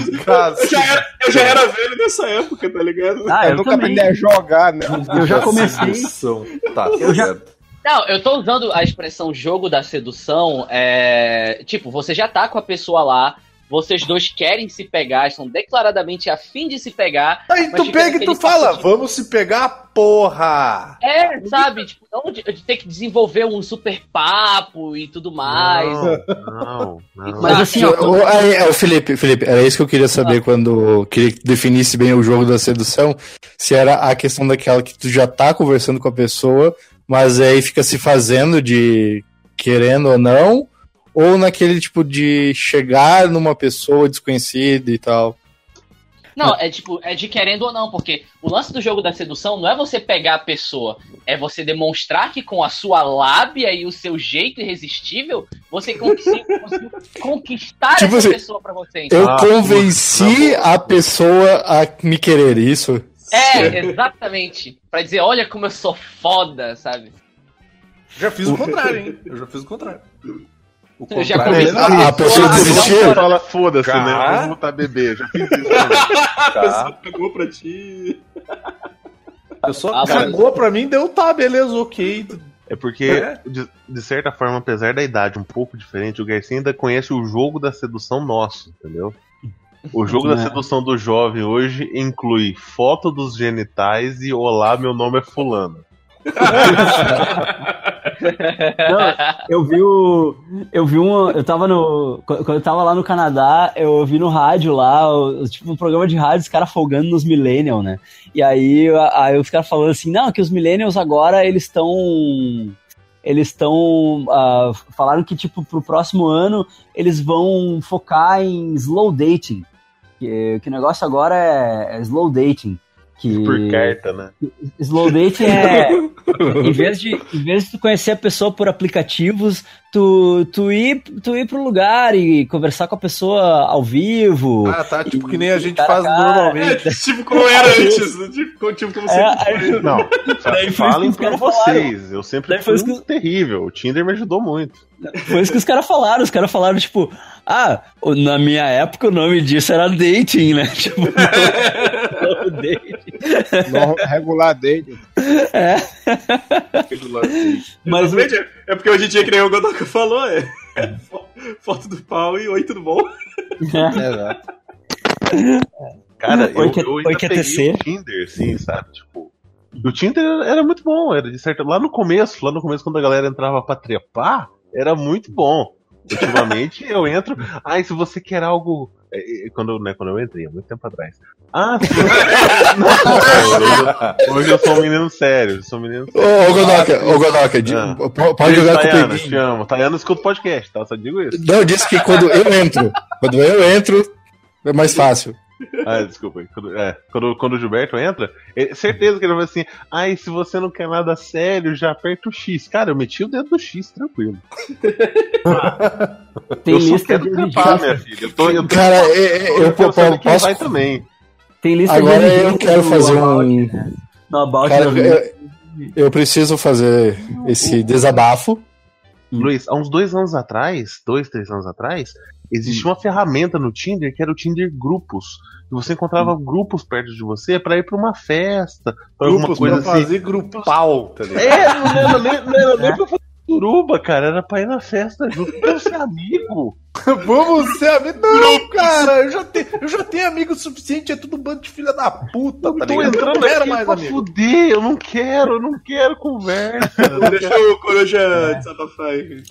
já era, eu já era velho nessa época, tá ligado? Ah, Eu, eu, nunca também. aprendi a jogar, né? Eu já comecei. sedução. Tá, Eu já- certo. Não, eu tô usando a expressão jogo da sedução. É... Tipo, você já tá com a pessoa lá, vocês dois querem se pegar, estão declaradamente a fim de se pegar. Aí tu pega e tu fala, de- vamos se pegar, porra! É, sabe? Tipo, não de, de ter que desenvolver um super papo e tudo mais. Não, não. Mas assim, ó, O, aí, é, o Felipe, Felipe, era isso que eu queria saber quando queria que definisse bem o jogo da sedução. Se era a questão daquela que tu já tá conversando com a pessoa, mas aí fica se fazendo de querendo ou não, ou naquele tipo de chegar numa pessoa desconhecida e tal. Não, é tipo, é de querendo ou não, porque o lance do jogo da sedução não é você pegar a pessoa, é você demonstrar que com a sua lábia e o seu jeito irresistível, você conseguiu, *laughs* conseguiu conquistar Tipo essa assim, pessoa pra você. Eu Ah, convenci a pessoa a me querer, isso? É, exatamente. Pra dizer, olha como eu sou foda, sabe? Já fiz o contrário, hein? Eu já fiz o contrário. O Eu já contrário comecei- é A, a pessoa desistiu. Você fala, foda-se, né? Vamos botar bebê. Já fiz isso *laughs* também. A pessoa pegou pra ti. A pessoa Ah, cagou pra mim, deu tá, beleza, ok. É porque, É? de, de certa forma, apesar da idade um pouco diferente, o Garcia ainda conhece o jogo da sedução nosso, entendeu? O jogo da É. sedução do jovem hoje inclui foto dos genitais e olá, meu nome é fulano. Eu vi o. Eu vi um. Eu tava no. Quando eu tava lá no Canadá, eu ouvi no rádio lá, o- tipo, um programa de rádio, os caras folgando nos Millennials, né? E aí, aí os caras falando assim, não, que os Millennials agora eles estão. Eles estão. ah, falaram que, tipo, pro próximo ano eles vão focar em slow dating. Que, que o negócio agora é, é slow dating. Que... Por carta, né? Slow dating é. *laughs* em, vez de, em vez de tu conhecer a pessoa por aplicativos, tu, tu, ir, tu ir pro lugar e conversar com a pessoa ao vivo. Ah, tá. Tipo que nem a gente faz cara. normalmente. É, tipo como era antes, né? tipo, tipo como É, sempre aí- foi. Não, *laughs* Daí foi falem que por vocês. Eu sempre Daí foi fui isso um terrível. O Tinder me ajudou muito. Foi isso que os caras falaram. Os caras falaram, tipo, ah, na minha época o nome disso era dating, né? *laughs* Tipo, No- Regular date. É, mas o- Exatamente, é- É porque hoje em dia, que nem o Godoka falou, é. fo- Foto do pau e oi, tudo bom? Exato. Cara, eu, Oi, que- eu ainda oi, que é peguei TC. o Tinder, sim, sabe? Tipo, o Tinder era muito bom, era de certo. Lá no começo, lá no começo, quando a galera entrava pra trepar, era muito bom. Ultimamente eu entro. Ai, se você quer algo. É, é, Quando, né, quando eu entrei, há muito tempo atrás. Ah. *laughs* Não, hoje eu sou um menino sério, eu sou um menino Ô, ô Godoka, ô Godoka, Ah. po- pode jogar com o Tayana, te Peguinho. amo. Tayana escuta o podcast, tá? Só digo isso. Não, eu disse que quando eu entro, quando eu entro, é mais fácil. Ah, desculpa. Quando, é, quando, quando o Gilberto entra, é certeza que ele vai assim: ai, se você não quer nada sério, já aperta o X. Cara, eu meti o dedo do X, tranquilo. *laughs* Tem eu só lista quero de trepar, minha filha. Eu tô, eu tô, Cara, é- é- eu, eu tô sabendo quem posso. vai também. Tem lista Agora de eu quero no fazer um. né? No About Cara, eu, eu preciso fazer esse desabafo. Luiz, há uns dois anos atrás, dois, três anos atrás, existia uma ferramenta no Tinder que era o Tinder Grupos. E você encontrava grupos perto de você pra ir pra uma festa, pra alguma coisa pra assim. fazer grupal, tá ligado? É, não era nem, não era nem pra fazer suruba, cara, era pra ir na festa junto, pra ser amigo. *laughs* Vamos ser amigos. Não, cara, eu já, tenho, eu já tenho amigo suficiente, é tudo um bando de filha da puta, tá Tô ligado? Eu entrando não quero aqui mais pra amigo. fuder, eu não quero, eu não quero conversa. *laughs* Deixa o Coruja desabafar aí.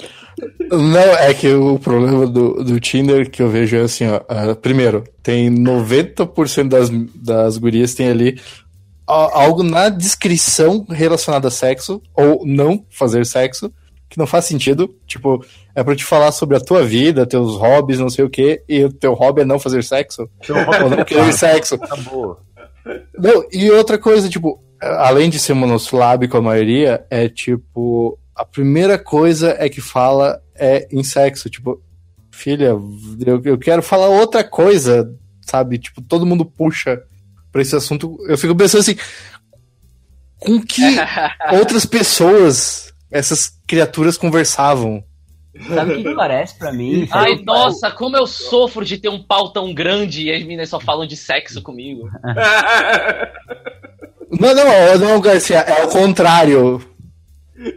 Não, é que o problema do, do Tinder que eu vejo é assim, ó. ah, primeiro, tem 90% das, das gurias tem ali a- algo na descrição relacionado a sexo, ou não fazer sexo, que não faz sentido. Tipo, é pra te falar sobre a tua vida, teus hobbies, não sei o quê, e o teu hobby é não fazer sexo. ou *laughs* não querer *laughs* sexo. Tá boa. Não, e outra coisa, tipo, além de ser monossilábico a maioria, é tipo, a primeira coisa é que fala é em sexo, tipo, filha, eu, eu quero falar outra coisa, sabe? Tipo, todo mundo puxa pra esse assunto. Eu fico pensando assim, com que *laughs* outras pessoas essas criaturas conversavam? Sabe o que, que parece pra mim? Ai, nossa, como eu sofro de ter um pau tão grande e as meninas só falam de sexo comigo. Não, não, não, Garcia, é o contrário.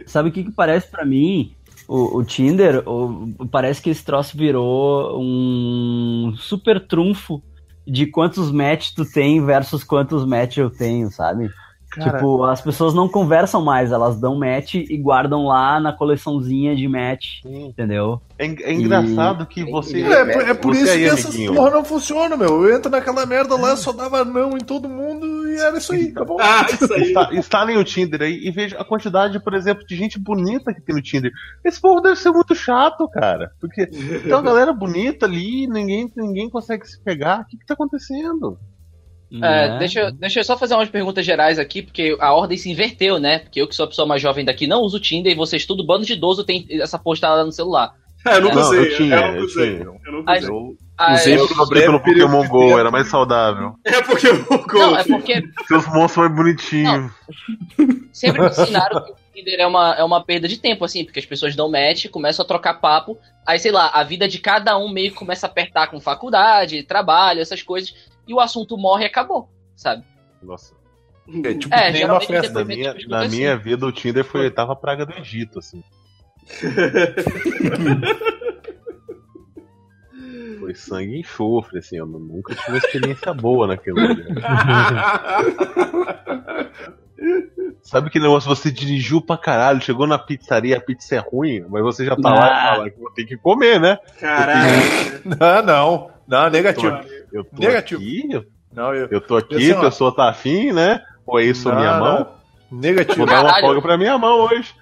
Sabe o que, que parece pra mim? O, o Tinder, o- parece que esse troço virou um super trunfo de quantos match tu tem versus quantos match eu tenho, sabe? Cara. Tipo, as pessoas não conversam mais, elas dão match e guardam lá na coleçãozinha de match, Sim. entendeu? É, é engraçado que você. É, por- é por você isso aí, que essas porra não funcionam, meu. Eu entro naquela merda lá, só dava não em todo mundo e era isso aí, tá bom? ah, isso aí. Insta- Instalem o Tinder aí e veja a quantidade, por exemplo, de gente bonita que tem no Tinder. Esse povo deve ser muito chato, cara. Porque tem uma *laughs* galera bonita ali, ninguém, ninguém consegue se pegar. O que, que tá acontecendo? Né? deixa, eu- deixa eu só fazer umas perguntas gerais aqui, porque a ordem se inverteu, né? Porque eu, que sou a pessoa mais jovem daqui, não uso o Tinder e vocês, tudo bando de idoso, tem essa postada no celular. É, eu nunca Não, usei. eu tinha, eu eu usei. tinha. Eu usei. Eu Ah, Usei eu- eu troquei pelo Pokémon GO, era mais saudável. *laughs* É porque eu Não, é porque Seus monstros mais bonitinhos. sempre me ensinaram que o Tinder é uma, é uma perda de tempo, assim, porque as pessoas dão match, começam a trocar papo, aí, sei lá, a vida de cada um meio que começa a apertar com faculdade, trabalho, essas coisas, e o assunto morre e acabou, sabe? Nossa. É tipo É, que nem uma festa. Na minha, tipo, na assim. minha vida, o Tinder foi a oitava praga do Egito, assim. *laughs* Foi sangue e enxofre, assim. Eu nunca tive uma experiência boa naquele lugar. *laughs* Sabe que negócio você dirigiu pra caralho, chegou na pizzaria, a pizza é ruim, mas você já tá lá e Ah. fala que vou ter que comer, né? Caralho. Não, não. Não, negativo. Eu tô Negativo. aqui, eu, Não, eu. eu tô aqui, a pessoa tá afim, né? Ou é isso Não, minha não. mão? Negativo. Vou dar uma folga pra minha mão hoje.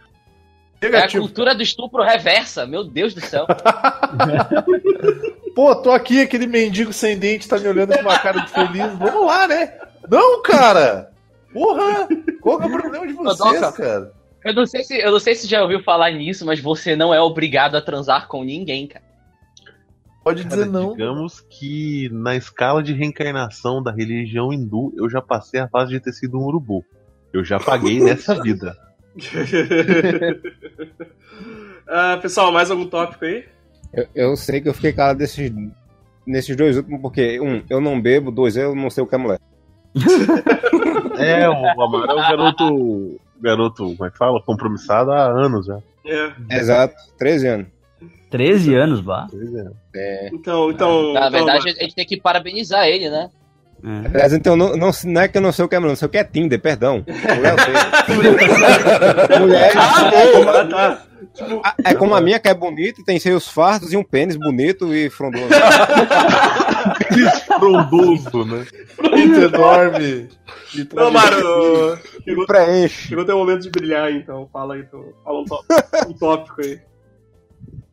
É a Negativo. cultura do estupro reversa, meu Deus do céu. *laughs* Pô, tô aqui, aquele mendigo sem dente tá me olhando com uma cara de feliz. Vamos lá, né? Não, cara! Porra! Qual que é o problema de vocês, Doca. cara? Eu não sei se eu não sei se já ouviu falar nisso, mas você não é obrigado a transar com ninguém, cara. Pode Cara, dizer não. digamos que na escala de reencarnação da religião hindu, eu já passei a fase de ter sido um urubu. Eu já paguei *laughs* nessa vida. *laughs* Ah, pessoal, mais algum tópico aí? Eu, eu sei que eu fiquei calado desses, nesses dois últimos, porque, um, eu não bebo, dois, eu não sei o que é mulher. *laughs* É, o Amaro é um garoto. Garoto, como é que fala? Compromissado há anos já. É. Exato, 13 anos. 13 anos, bah. Pois é. É. Então, então. Na então, verdade, a gente tem que parabenizar ele, né? É. Aliás, então, não, não, não é que eu não sei o *laughs* *laughs* que é não sei o que é Tinder, perdão. Mulher, Ah, ah, tá. é como a minha, que é bonita, tem seios fartos e um pênis bonito e frondoso. Frondoso, né? Muito enorme. Maro, chegou, Preenche. chegou teu momento de brilhar, então. Fala aí, então. Fala um, tó- um tópico aí.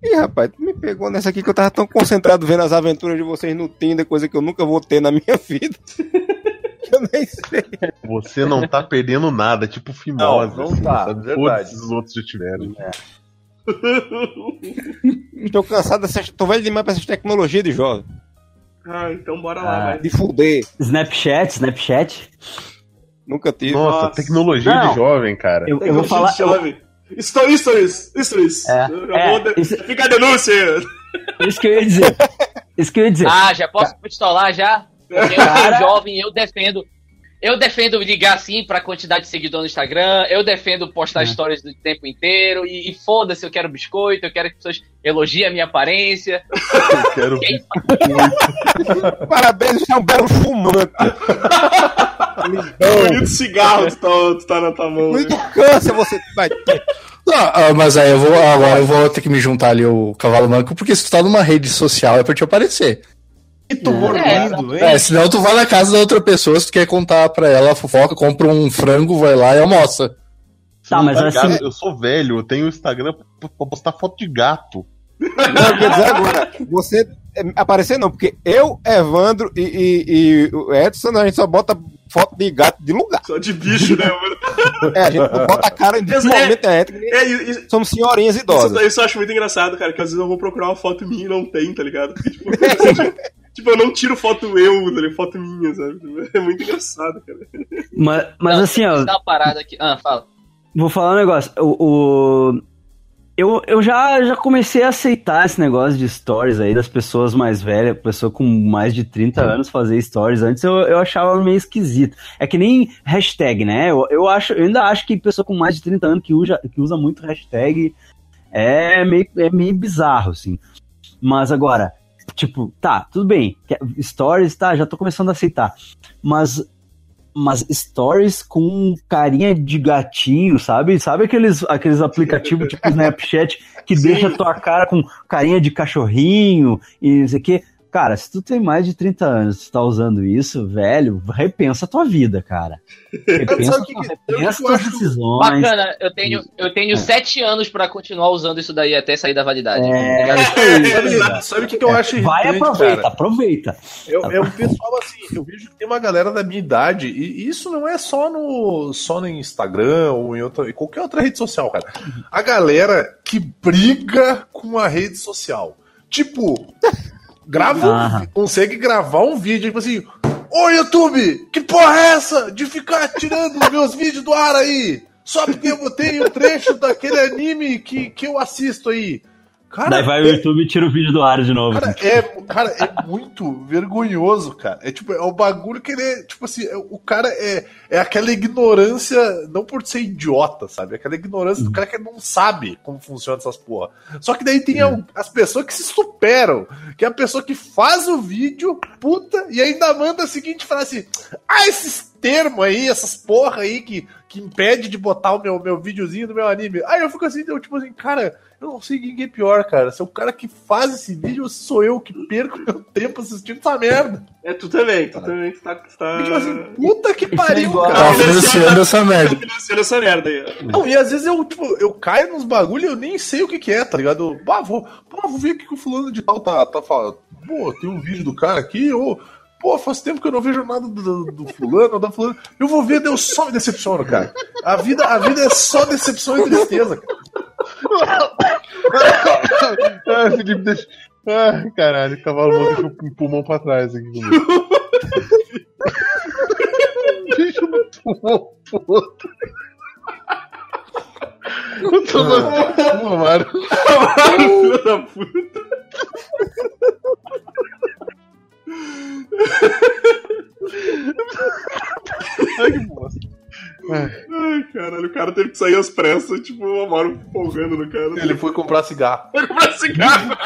Ih, rapaz, tu me pegou nessa aqui que eu tava tão concentrado vendo as aventuras de vocês no Tinder, coisa que eu nunca vou ter na minha *laughs* vida. que eu nem sei. Você não tá perdendo nada, tipo fimose. Não, não tá, sabe? verdade. Todos os outros já tiveram. Tô cansado dessas. Tô velho demais pra essas tecnologias de jovem. Ah, então bora lá, Ah. vai. De fuder. Snapchat, Snapchat. Nunca tive. Nossa, Nossa. tecnologia Não. de jovem, cara. Eu, eu vou falar. eu-. Stories, stories, stories. É, é, de- isso- Fica a denúncia isso que eu ia dizer. Isso que eu ia dizer. Ah, já posso pistolar já? Porque eu sou jovem, eu defendo. Eu defendo ligar assim pra quantidade de seguidor no Instagram, eu defendo postar stories do tempo inteiro, e, e foda-se, eu quero biscoito, eu quero que as pessoas elogiem a minha aparência. Eu quero Quem- Parabéns, você é um belo fumante. *laughs* Bonito cigarro tu tá, tu tá na tua mão. né? Muito câncer você vai ter. Ah, mas aí eu vou, agora eu vou ter que me juntar ali o cavalo manco, porque se tu tá numa rede social é pra te aparecer. Que tumor É, lindo, hein? É, senão tu vai na casa da outra pessoa, se tu quer contar pra ela a fofoca, compra um frango, vai lá e almoça. Tá, mas assim- Eu sou velho, eu tenho Instagram pra postar foto de gato. Não, quer dizer agora, você é, aparecer não, porque eu, Evandro e, e- e o Edson, a gente só bota foto de gato de lugar. Só de bicho, né, mano? É, a gente bota a cara de Mas momento é, ético, É, e- e- somos senhorinhas Isso, idosas. isso eu acho muito engraçado, cara, que às vezes eu vou procurar uma foto minha e não tem, tá ligado? Porque, *laughs* tipo, *laughs* tipo, eu não tiro foto eu, tá ligado? foto minha, sabe? É muito engraçado, cara. Mas, mas Não, assim, ó, Dá uma parada aqui. Ah, fala. vou falar um negócio. O, o- eu, eu já, já comecei a aceitar esse negócio de stories aí das pessoas mais velhas, pessoa com mais de 30 anos fazer stories. Antes eu, eu achava meio esquisito. É que nem hashtag, né? Eu, eu, acho, eu ainda acho que pessoa com mais de 30 anos que usa, que usa muito hashtag é meio, é meio bizarro, assim. Mas agora, tipo, tá, tudo bem. que- Stories, tá, já tô começando a aceitar. Mas mas stories com carinha de gatinho, sabe? Sabe aqueles, aqueles aplicativos tipo Snapchat que *laughs* deixa a tua cara com carinha de cachorrinho e não sei o quê? Cara, se tu tem mais de 30 anos e tá usando isso, velho, repensa a tua vida, cara. *laughs* Repensa, Sabe o que repensa eu tuas decisões. Bacana, eu tenho, eu tenho sete anos pra continuar usando isso daí até sair da validade. É, Obrigado. *laughs* isso aí. Sabe, o que, que eu acho Vai, aproveita, cara? aproveita. É, é um pessoal assim, eu vejo que tem uma galera da minha idade, e isso não é só no, só no Instagram ou em, outra, em qualquer outra rede social, cara. A galera que briga com a rede social. Tipo, grava, um consegue gravar um vídeo, tipo assim, ô YouTube, que porra é essa de ficar tirando os *laughs* meus vídeos do ar aí? Só porque eu botei um trecho daquele anime que, que eu assisto aí. Cara, Daí vai o YouTube e tira o vídeo do ar de novo. Cara, é, cara, é muito vergonhoso, cara. É tipo, é um bagulho que ele é, tipo assim, é- o cara é, é aquela ignorância, não por ser idiota, sabe? Aquela ignorância do cara que não sabe como funciona essas porra. Só que daí tem al- as pessoas que se superam, que é a pessoa que faz o vídeo, puta, e ainda manda a seguinte frase: Ah, esses termos aí, essas porra aí que, que impede de botar o meu, meu videozinho do meu anime. Aí eu fico assim, eu, tipo assim, cara, eu não sei que é pior, cara. Se é o cara que faz esse vídeo sou eu que perco meu tempo assistindo essa merda. É, tu também, tu também tu tá. Tu tá... Tipo assim, puta que pariu, cara. Tá financiando essa merda. financiando essa merda aí. Não, e às vezes eu, tipo, eu caio nos bagulho e eu nem sei o que que é, tá ligado? Eu, Pá, vou, pá, vou ver o que, que o fulano de tal tá, tá falando. Pô, tem um vídeo do cara aqui, ou... Pô, faz tempo que eu não vejo nada do, do, fulano ou da fulano. Eu vou ver, eu só me decepciono, cara. A vida, a vida é só decepção e tristeza, cara. Ah, Felipe, deixa. Ah, caralho, cavalo bom deixa o pulmão pra trás aqui comigo. *laughs* deixa o pulmão pro outro. Eu tô no Mário. Filho da puta. Ai, que bosta. Ai, caralho, o cara teve que sair às pressas, tipo, o Amaro folgando no cara. Ele foi comprar cigarro. Foi comprar cigarro.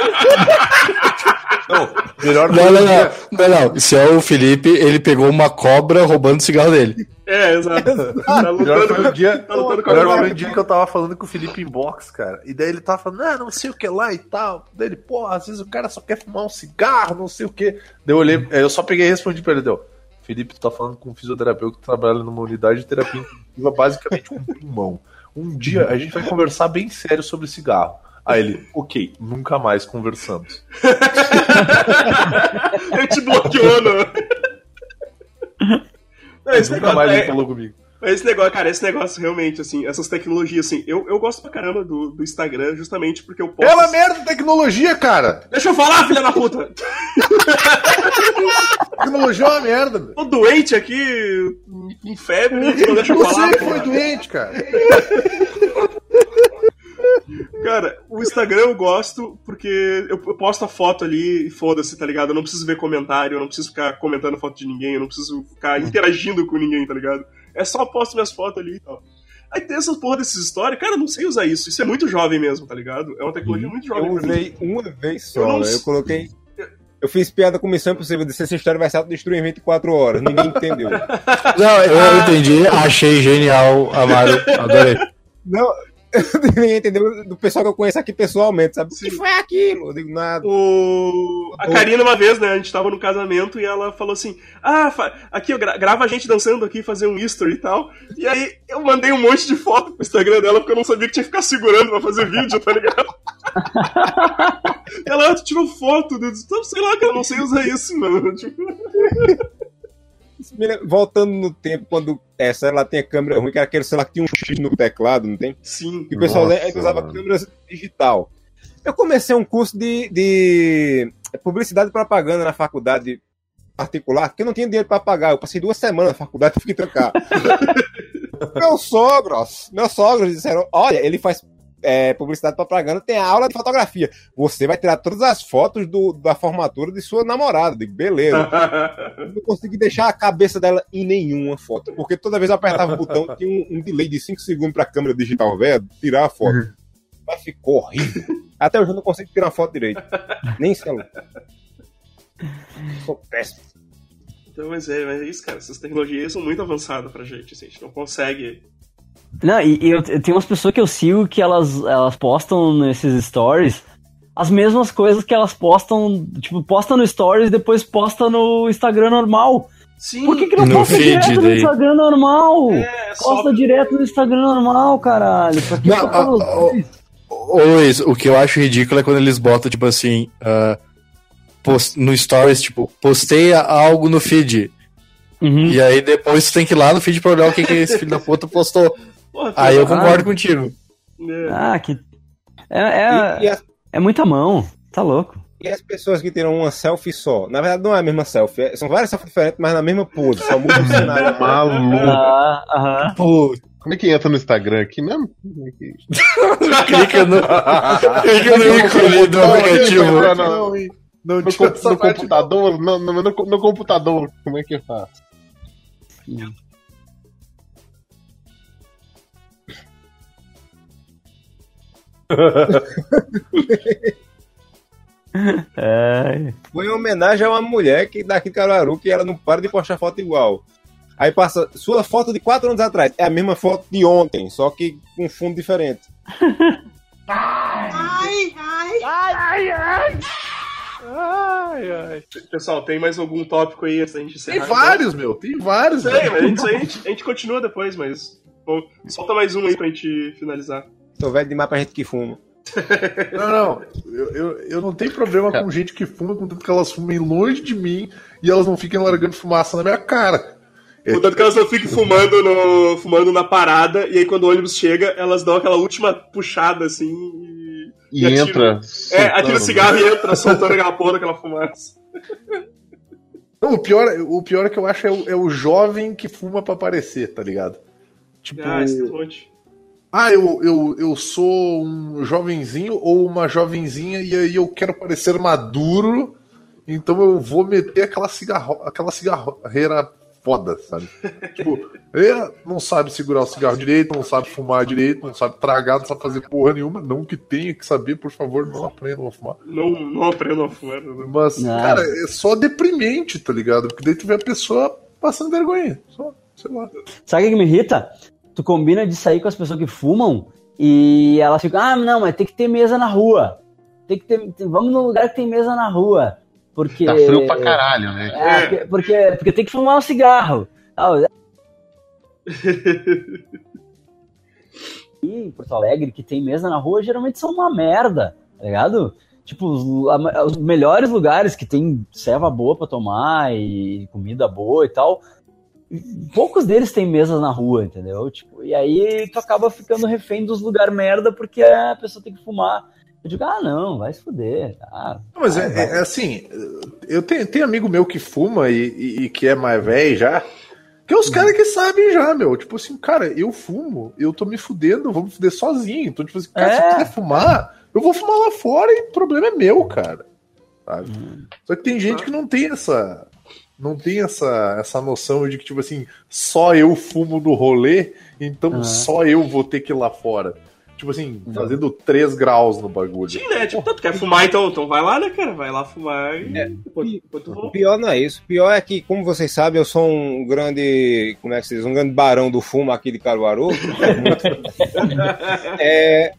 Melhor Não, não, não, não, não. Se é o Felipe, ele pegou uma cobra roubando o cigarro dele. É, exato. Tá Melhor foi o lutando, dia, tá lutando com a melhor o dia que eu tava falando com o Felipe em box, cara. E daí ele tava falando, ah, não sei o que lá e tal. Daí ele, pô, às vezes o cara só quer fumar um cigarro, não sei o que. Daí eu olhei, eu só peguei e respondi pra ele, deu. Felipe, tu tá falando com um fisioterapeuta que trabalha numa unidade de terapia intensiva, basicamente com pulmão. Um dia a gente vai conversar bem sério sobre cigarro. Aí ele, ok, nunca mais conversamos. *laughs* Ele te bloqueou, não. Não, nunca mais ele é, falou comigo. Esse negócio, cara, esse negócio realmente, assim, essas tecnologias, assim, eu, eu gosto pra caramba do, do Instagram justamente porque eu posso. É uma merda tecnologia, cara! Deixa eu falar, filha da puta! Tecnologia é uma merda, meu. Tô doente aqui, com febre, não deixa eu falar. Você que porra. foi doente, cara. Cara, o Instagram eu gosto porque eu eu posto a foto ali e foda-se, tá ligado? Eu não preciso ver comentário, eu não preciso ficar comentando foto de ninguém, eu não preciso ficar interagindo com ninguém, tá ligado? É só posto minhas fotos ali e tal. Aí tem essas porra desses stories, cara, eu não sei usar isso. Isso é muito jovem mesmo, tá ligado? É uma tecnologia muito jovem Eu pra mim. usei uma vez só, Eu não eu coloquei. Eu fiz piada com missão impossível, disse essa história vai se autodestruir em 24 horas. Ninguém entendeu. *laughs* Não, eu, eu entendi, achei genial, Amaro, adorei. Não, ninguém entendeu do pessoal que eu conheço aqui pessoalmente, sabe? O que foi aquilo? Eu digo nada. O... A Karina, uma vez, né, a gente tava no casamento e ela falou assim: Ah, fa- aqui, eu gra grava a gente dançando aqui, fazer um history e tal. E aí eu mandei um monte de foto pro Instagram dela porque eu não sabia que tinha que ficar segurando pra fazer vídeo, tá ligado? *laughs* ela "Ah, tirou foto, eu disse, "Não, sei lá, cara, eu não sei usar isso, mano. *laughs* Tipo, Voltando no tempo, quando essa ela tinha câmera ruim, que era aquele celular que tinha um X no teclado, não tem? sim. E o pessoal Nossa, usava mano. câmera digital. Eu comecei um curso de, de publicidade e propaganda na faculdade particular, porque eu não tinha dinheiro para pagar. Eu passei duas semanas na faculdade e fiquei trancar. *laughs* meus sogros, meus sogros disseram: olha, ele faz é, publicidade propaganda, tem aula de fotografia. Você vai tirar todas as fotos do- da formatura de sua namorada. Digo, beleza. *laughs* Não consegui deixar a cabeça dela em nenhuma foto. Porque toda vez eu apertava o botão, tinha um, um delay de 5 segundos pra câmera digital velho tirar a foto. Mas ficou horrível. Até hoje eu não consigo tirar uma foto direito. Nem celular. Sou péssimo. Então, mas é, mas é isso, cara. Essas tecnologias são muito avançadas pra gente, assim, a gente não consegue. Não, e, e eu, eu tenho umas pessoas que eu sigo que elas, elas postam nesses stories as mesmas coisas que elas postam, tipo, postam no stories e depois posta no Instagram normal. Sim, Por que, que não No posta feed direto no daí. Instagram normal? é, é só. Posta direto no Instagram normal, caralho. Pra que Não? Ô Luiz, o que eu acho ridículo é quando eles botam, tipo assim, ah, post- no Stories, tipo, postei a- algo no feed. Uhum. E aí depois tu tem que ir lá no feed pra olhar o que, que esse filho da puta postou. Porra, Aí eu Ah. concordo contigo. é. Ah, que. É, é, E, e as, é muita mão. Tá louco. e as pessoas que tiram uma selfie só? Na verdade, não é a mesma selfie. é- São várias selfies diferentes, mas na mesma pose. Só muda o *laughs* cenário. Maluco. Ah, aham. Pô, Como é que entra no Instagram aqui mesmo? Como é que- clica no, *laughs* clica no ícone do aplicativo. Não, não, Não, hein? não No, no computador? No, no computador, como é que faz? É. Foi em homenagem a uma mulher que daqui de Caruaru que ela não para de postar foto igual. Aí passa sua foto de quatro anos atrás. É a mesma foto de ontem, só que com fundo diferente. Pessoal, tem mais algum tópico aí antes da gente encerrar? Tem vários, meu, tem vários. Tem, a gente, a, gente, a gente continua depois, mas. Bom, solta mais um aí pra gente finalizar. Tô velho demais pra gente que fuma. *laughs* Não, não. Eu, eu, eu não tenho problema com gente que fuma, contanto que elas fumem longe de mim e elas não fiquem largando fumaça na minha cara. É, Contanto que elas não fiquem fumando, no, fumando na parada, e aí quando o ônibus chega, elas dão aquela última puxada assim e. E, E atira- entra. É, atira o cigarro e entra soltando aquela porra daquela fumaça. Não, o, pior, o pior que eu acho é o, é o jovem que fuma pra aparecer, tá ligado? Tipo, Ah, esse um monte. Ah, eu, eu, eu sou um jovenzinho ou uma jovenzinha e aí eu quero parecer maduro, então eu vou meter aquela, cigarro, aquela cigarreira foda, sabe? *laughs* tipo, é, não sabe segurar o cigarro direito, não sabe fumar direito, não sabe tragar, não sabe fazer porra nenhuma. Não que tenha que saber, por favor, não aprendam a fumar. Não, não aprendam a fumar. né? Mas, Não. cara, é só deprimente, tá ligado? Porque daí tu vê a pessoa passando vergonha. Só, sei lá. Sabe o que me irrita? Tu combina de sair com as pessoas que fumam e elas ficam, ah, não, mas tem que ter mesa na rua. Tem que ter, vamos num lugar que tem mesa na rua. Porque. Tá frio pra caralho, né? É, porque, porque, porque tem que fumar um cigarro. Ah, *laughs* em Porto Alegre que tem mesa na rua geralmente são uma merda, tá ligado? Tipo, os, a- os melhores lugares que tem serva boa pra tomar e comida boa e tal, poucos deles têm mesas na rua, entendeu? Tipo, e aí tu acaba ficando refém dos lugares merda porque a pessoa tem que fumar. Eu digo, ah, não, vai se fuder. Ah, Não, Mas vai, é, vai. é assim, eu tenho, tenho amigo meu que fuma e, e- e que é mais velho já, que é os caras que sabem já, meu. Tipo assim, cara, eu fumo, eu tô me fudendo, eu vou me fuder sozinho. Então, tipo assim, cara, se É. eu quiser fumar, eu vou fumar lá fora e o problema é meu, cara. Sabe? Só que tem gente que não tem essa. Não tem essa, essa noção de que, tipo assim, só eu fumo no rolê, então Ah. só eu vou ter que ir lá fora. Tipo assim, fazendo 3 graus no bagulho. Sim, né? Tipo, tu quer fumar, então, então vai lá, né, cara? Vai lá fumar e depois, depois tu O pior não é isso. O pior é que, como vocês sabem, eu sou um grande. Como é que se diz? Um grande barão do fumo aqui de Caruaru. *laughs* é.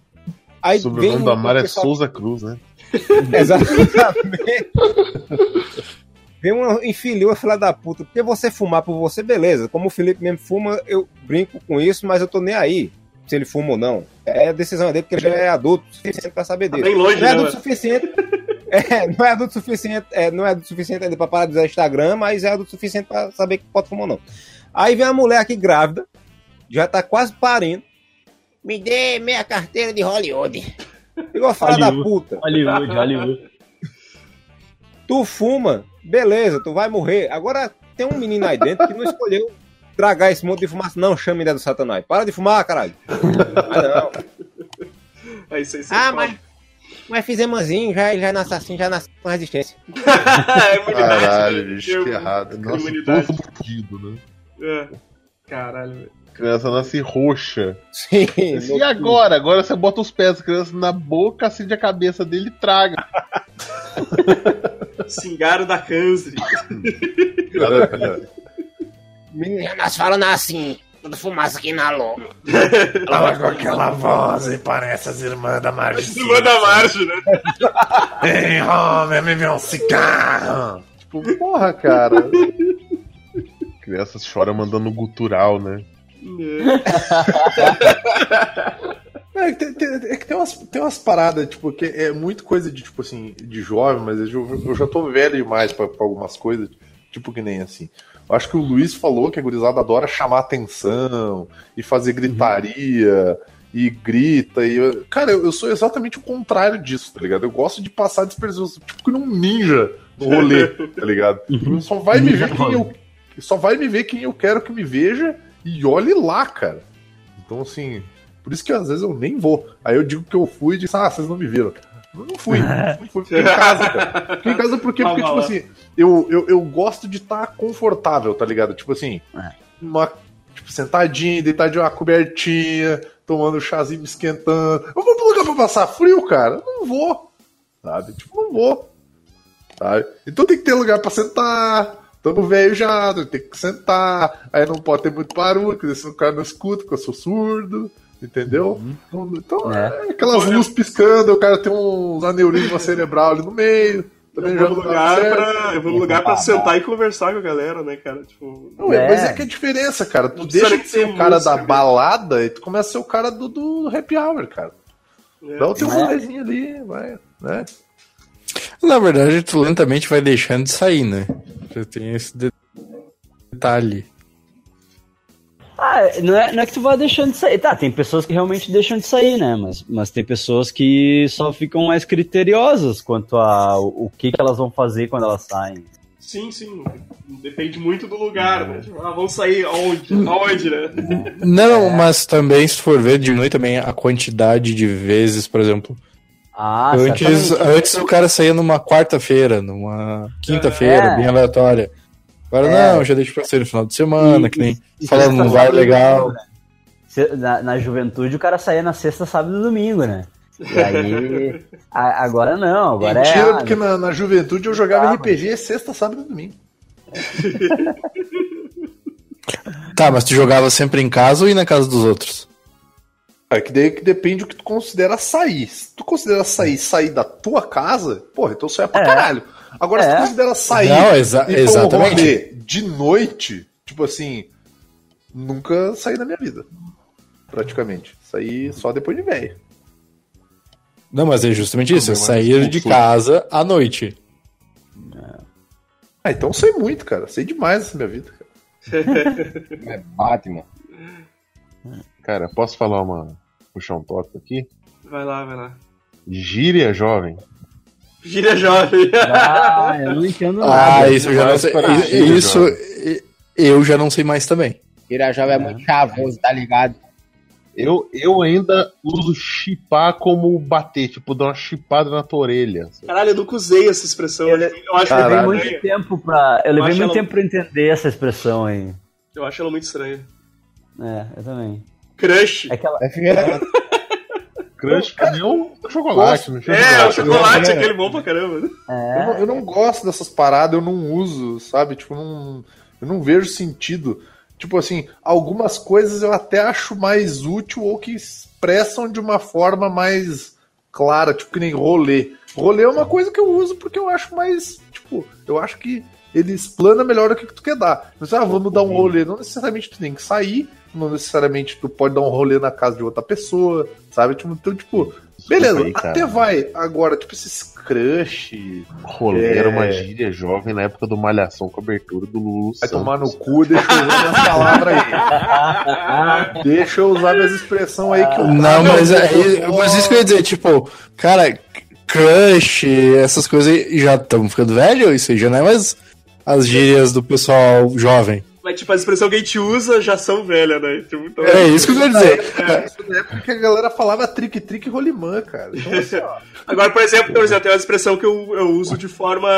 Aí O sobrenome vem do um Amaro é pessoal- Souza Cruz, né? *laughs* Exatamente. *laughs* Vem uma infeliz filha da puta. Porque você fumar por você, beleza. Como o Felipe mesmo fuma, eu brinco com isso, mas eu tô nem aí. Se ele fuma ou não. É a decisão dele, porque ele já é adulto o suficiente pra saber Tá disso. bem longe, não é né, adulto mano? suficiente. *laughs* É, não é adulto suficiente, é, não é adulto suficiente ainda pra parar de usar Instagram, mas é adulto suficiente pra saber que pode fumar ou não. Aí vem a mulher aqui grávida, já tá quase parindo. Me dê meia carteira de Hollywood. Igual fala da puta. Hollywood, Hollywood. Tu fuma, beleza, tu vai morrer. Agora tem um menino aí dentro que não escolheu tragar esse monte de fumaça. Não, chama ideia do satanás. Para de fumar, caralho. Ah, não. É isso aí, Ah, mas, mas fizemazinho, já, já nasce assim, já nasce com resistência. *laughs* é imunidade, Caralho, né? bicho, que errado. Nossa, Imunidade. todo fudido, né? É. Caralho, velho. Criança nasce roxa. Sim. E agora? Agora você bota os pés da criança na boca, acende a cabeça dele e traga. *laughs* Cingaro da já nasce falando assim. Toda fumaça aqui na logo. Ela com aquela voz e parece as irmãs da Marge. Irmã da Marge, né? *laughs* Ei, homem, me vê um cigarro. Tipo, porra, cara. Crianças choram mandando gutural, né? É, que tem, tem- é que tem umas, tem umas paradas, tipo, que é muito coisa de, tipo assim, de jovem, mas eu, eu já tô velho demais pra, pra algumas coisas, tipo que nem assim. Eu acho que o Luiz falou que a gurizada adora chamar atenção e fazer gritaria e grita. E eu- cara, eu, eu sou exatamente o contrário disso, tá ligado? Eu gosto de passar despercebido, tipo que num ninja no rolê, *laughs* tá ligado? Só vai me ver quem eu. Só vai me ver quem eu quero que me veja e olhe lá, cara. Então, assim, por isso que às vezes eu nem vou. Aí eu digo que eu fui e disse, ah, vocês não me viram. Eu não fui, *laughs* não fui, fiquei em casa, cara. Fiquei em casa porque, porque Ah, tipo lá. assim, eu, eu, eu gosto de estar confortável, tá ligado? Tipo assim, É. uma, tipo, sentadinho, deitadinho, uma cobertinha, tomando um chazinho me esquentando. Eu vou pro lugar pra passar frio, cara? Eu não vou, sabe? Tipo, não vou, sabe? Então tem que ter lugar pra sentar. Tamo velho já, tem que sentar. Aí não pode ter muito barulho, porque senão o cara não escuta, porque eu sou surdo. Entendeu? Então, Então, É. é aquelas luzes piscando, o cara tem uns aneurisma cerebral ali no meio. Também Eu vou no dá lugar pra, eu vou no lugar pra sentar e conversar com a galera, né, cara? Tipo, Não, é, É. mas é que a diferença, cara. Tu Não deixa de ser o cara música, da né? balada e tu começa a ser o cara do, do happy hour, cara. é. Dá o teu É. rolezinho ali, vai, né? Na verdade, tu lentamente vai deixando de sair, né? Já tem esse de- detalhe. Ah, não é, não é que tu vai deixando de sair. Tá, tem pessoas que realmente deixam de sair, né? Mas, mas tem pessoas que só ficam mais criteriosas quanto a o, o que, que elas vão fazer quando elas saem. Sim, sim. Depende muito do lugar, né? Tipo, ah, vamos sair aonde? Aonde, né? Não, mas também, se tu for ver, diminui também a quantidade de vezes, por exemplo. Ah, antes, certamente. antes o cara saía numa quarta-feira, numa quinta-feira, É. bem aleatória. Agora É. não, já deixa pra ser no final de semana, E- que nem e falando num bar legal. domingo, né? Na, na juventude o cara saía na sexta, sábado e domingo, né? E aí. *laughs* a- agora não, agora Mentira, é. ah, porque na, na juventude eu jogava Ah, RPG sexta, sábado e domingo. Tá, mas tu jogava sempre em casa ou ia na casa dos outros? É que daí que depende do que tu considera sair. Se tu considera sair sair da tua casa, porra, então sai pra É. caralho. Agora, se É. tu considera sair Não, exa- e pra exatamente. rolê de noite, tipo assim, nunca saí da minha vida. praticamente. Isso aí só depois de velho. Não, mas é justamente isso. Saía mais de casa à noite. Ah, então sei muito, cara. Sei demais dessa minha vida. Cara. *laughs* É Batman. Cara, posso falar uma. puxar um tópico aqui? Vai lá, vai lá. Gíria jovem. Gíria jovem. Ah, eu não entendo Ah, nada. isso eu já não sei. Isso eu já não sei mais também. Irajava é muito chavoso, tá ligado? Eu, eu ainda uso chipar como bater, tipo, dar uma chipada na tua orelha. Caralho, eu nunca usei essa expressão. Eu, eu acho Eu levei Caralho. muito tempo pra. Eu levei acho muito ela- tempo pra entender essa expressão aí. Eu acho ela muito estranha. É, eu também. Crush. É aquela. *laughs* Crush pra mim é um chocolate, não É, o chocolate. chocolate, aquele bom pra caramba. Eu, É. não, eu não gosto dessas paradas, eu não uso, sabe? Tipo, não, eu não vejo sentido. Tipo assim, algumas coisas eu até acho mais útil ou que expressam de uma forma mais clara, tipo que nem rolê. Rolê é uma coisa que eu uso porque eu acho mais, tipo, eu acho que ele explana melhor o que tu quer dar. Você, ah, vamos dar um rolê. Não necessariamente tu tem que sair, não necessariamente tu pode dar um rolê na casa de outra pessoa, sabe? Tipo, então, tipo, beleza, aí, até vai. Agora, tipo, esses crush, Rolê É. era uma gíria jovem na época do Malhação com abertura do Lulu Vai Santos. tomar no cu, deixa eu usar minhas palavras aí. *laughs* Deixa eu usar minhas expressões aí que eu Não, mas, é, mas isso que eu ia dizer, tipo, cara, crush, essas coisas aí já estão ficando velho, isso aí já não é mais as gírias do pessoal jovem. Mas, tipo, a expressão que a gente usa já são velhas, né? Tipo, então... É isso que eu quero dizer. Isso na época que a galera falava trick-trick e rolimã, cara. Então, assim, ó. Agora, por exemplo, por exemplo, tem uma expressão que eu, eu uso de forma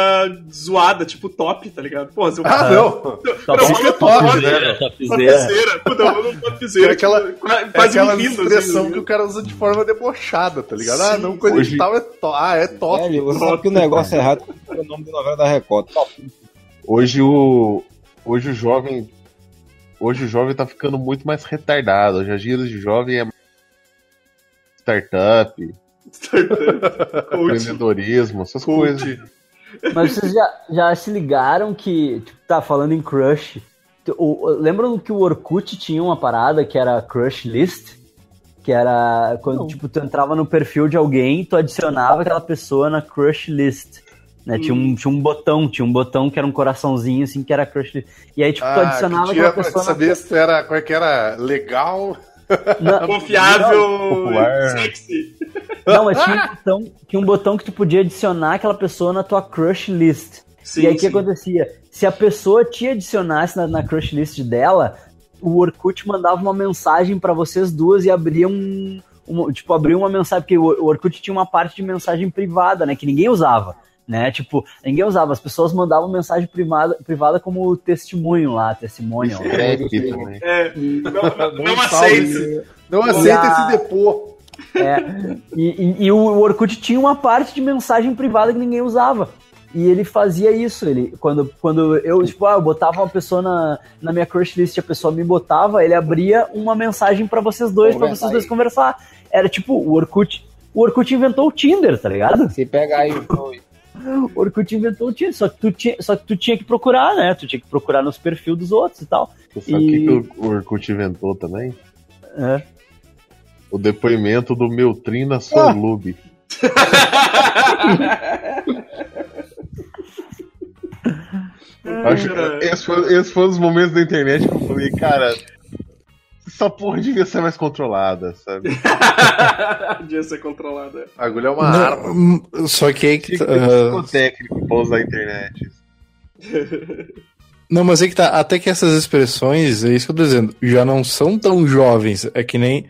zoada, tipo top, tá ligado? Pô, eu Ah, não. *laughs* eu não no top, né? Topzera. Puta, eu vou no topzera. É aquela- tipo, É quase aquela me rindo, expressão assim, que o cara usa de forma debochada, tá ligado? Ah, não, coisa Hoje- tal é top. Ah, é top. Velho, você sabe que o negócio é errado com o nome da novela da Record. Top. Hoje o. Hoje o jovem. Hoje o jovem tá ficando muito mais retardado. Hoje as gírias de jovem é startup, Startup, empreendedorismo, essas coisas. Coach. Mas vocês já, já se ligaram que, tipo, tá falando em crush. O, o- lembram que o Orkut tinha uma parada que era crush list? Que era quando, tipo, tu entrava no perfil de alguém, tu adicionava aquela pessoa na crush list. Né? Tinha, um, tinha um botão, tinha um botão que era um coraçãozinho, assim, que era crush. E aí, tipo, tu Ah, adicionava que tinha aquela pessoa saber se tu era, como é que era, legal. na... *laughs* Confiável, Popular. sexy. Não, mas tinha um, botão, tinha um botão que tu podia adicionar aquela pessoa na tua crush list. Sim, e aí o que acontecia? Se a pessoa te adicionasse na, na crush list dela, o Orkut mandava uma mensagem pra vocês duas e abria um. um- tipo, abria uma mensagem, porque o, o Orkut tinha uma parte de mensagem privada, né? Que ninguém usava. Né? Tipo, ninguém usava, as pessoas mandavam mensagem privada, privada como testemunho lá, testemunho. É, também. É, *laughs* não, não, não Um salve. aceite. Não aceita esse depô. É, e, e- e o Orkut tinha uma parte de mensagem privada que ninguém usava. E ele fazia isso, ele quando, quando eu, tipo, ah, eu botava uma pessoa na, na minha crush list, a pessoa me botava, ele abria uma mensagem pra vocês dois, pra Conversar vocês dois aí. conversar. Era tipo, o Orkut, o Orkut inventou o Tinder, tá ligado? Se pegar aí. O Orkut inventou o Tinder, só que tu tinha, só que tu tinha que procurar, né? Tu tinha que procurar nos perfis dos outros e tal. Tu sabe o que, E- que o Orkut inventou também? É. O depoimento do meu Trina Sorlube. *laughs* Acho que esse foi, esse foi um dos momentos da internet que eu falei, cara, essa porra devia ser mais controlada, sabe? *laughs* Devia ser controlada. A agulha é uma arma. Não, hum, só que aí que tá, ah, psicotécnico pra usar a internet. Não, mas é que tá, até que essas expressões, é isso que eu tô dizendo, já não são tão jovens. É que nem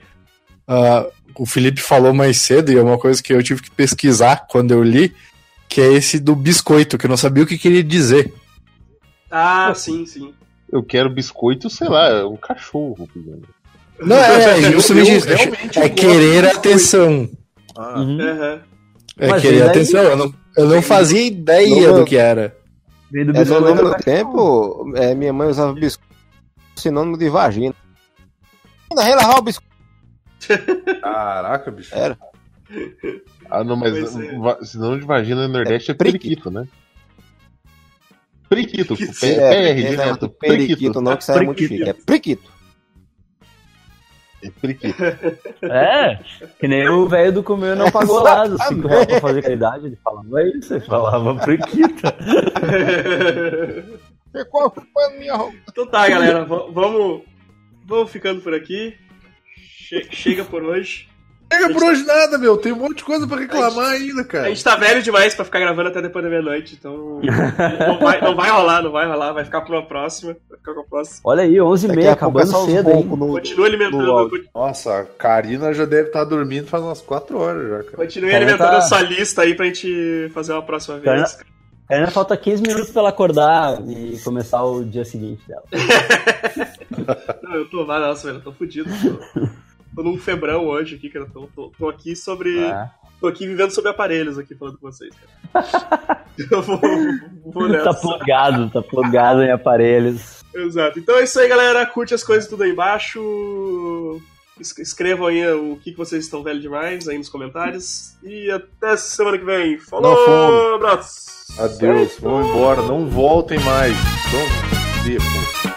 ah, o Felipe falou mais cedo, e é uma coisa que eu tive que pesquisar quando eu li, que é esse do biscoito, que eu não sabia o que queria dizer. Ah, sim, sim. Eu quero biscoito, sei lá, um cachorro. Não, é, é justamente Eu isso. É querer atenção. Ah, Uhum. Aham. É Mas querer atenção. Eu não, eu não fazia ideia Não, do que era. Do É, no do tempo, é, minha mãe usava biscoito sinônimo de vagina. Ainda relavar o biscoito. *laughs* Caraca, bicho. Era. Ah, não, mas é. sinônimo de vagina no Nordeste é, periquito. periquito, né? Periquito, com P- É, PR é, direto. não, periquito não, que isso é muito chique. É priquito. É periquita. É, que nem o velho do comeu não pagou lá, dos 5 reais pra fazer caridade. Ele falava isso, ele falava prequita. Ficou ocupando minha roupa. Então tá, galera, vamos, vamos ficando por aqui. Che- chega por hoje. Chega por hoje nada, meu. Tem um monte de coisa pra reclamar ainda, A cara. gente tá velho demais pra ficar gravando até depois da meia-noite, então *laughs* não vai, não vai rolar, não vai rolar, vai ficar pra uma próxima. Vai ficar pra próxima. Olha aí, 11 e Daqui meia, a pouco é acabando cedo, hein? no- Continue alimentando, no. Nossa, a Karina já deve estar dormindo faz umas 4 horas já, cara. continue Cara, alimentando tá- a sua lista aí pra gente fazer uma próxima vez. Ainda falta 15 minutos pra ela acordar e começar o dia seguinte dela. *laughs* Não, eu tô, ah, nossa, velho, eu tô fudido. Tô *laughs* num febrão hoje aqui, cara. Tô, tô, tô aqui sobre. É. Tô aqui vivendo sobre aparelhos aqui falando com vocês, cara. *laughs* eu vou, vou nessa. Tá plugado, tá plugado em aparelhos. Exato. Então é isso aí, galera. Curte as coisas tudo aí embaixo. Es- Escrevam aí o que, que vocês estão velho demais aí nos comentários. E até semana que vem. Falou! Não. Abraço! Adeus, vão embora, não voltem mais. Vamos ver, pô.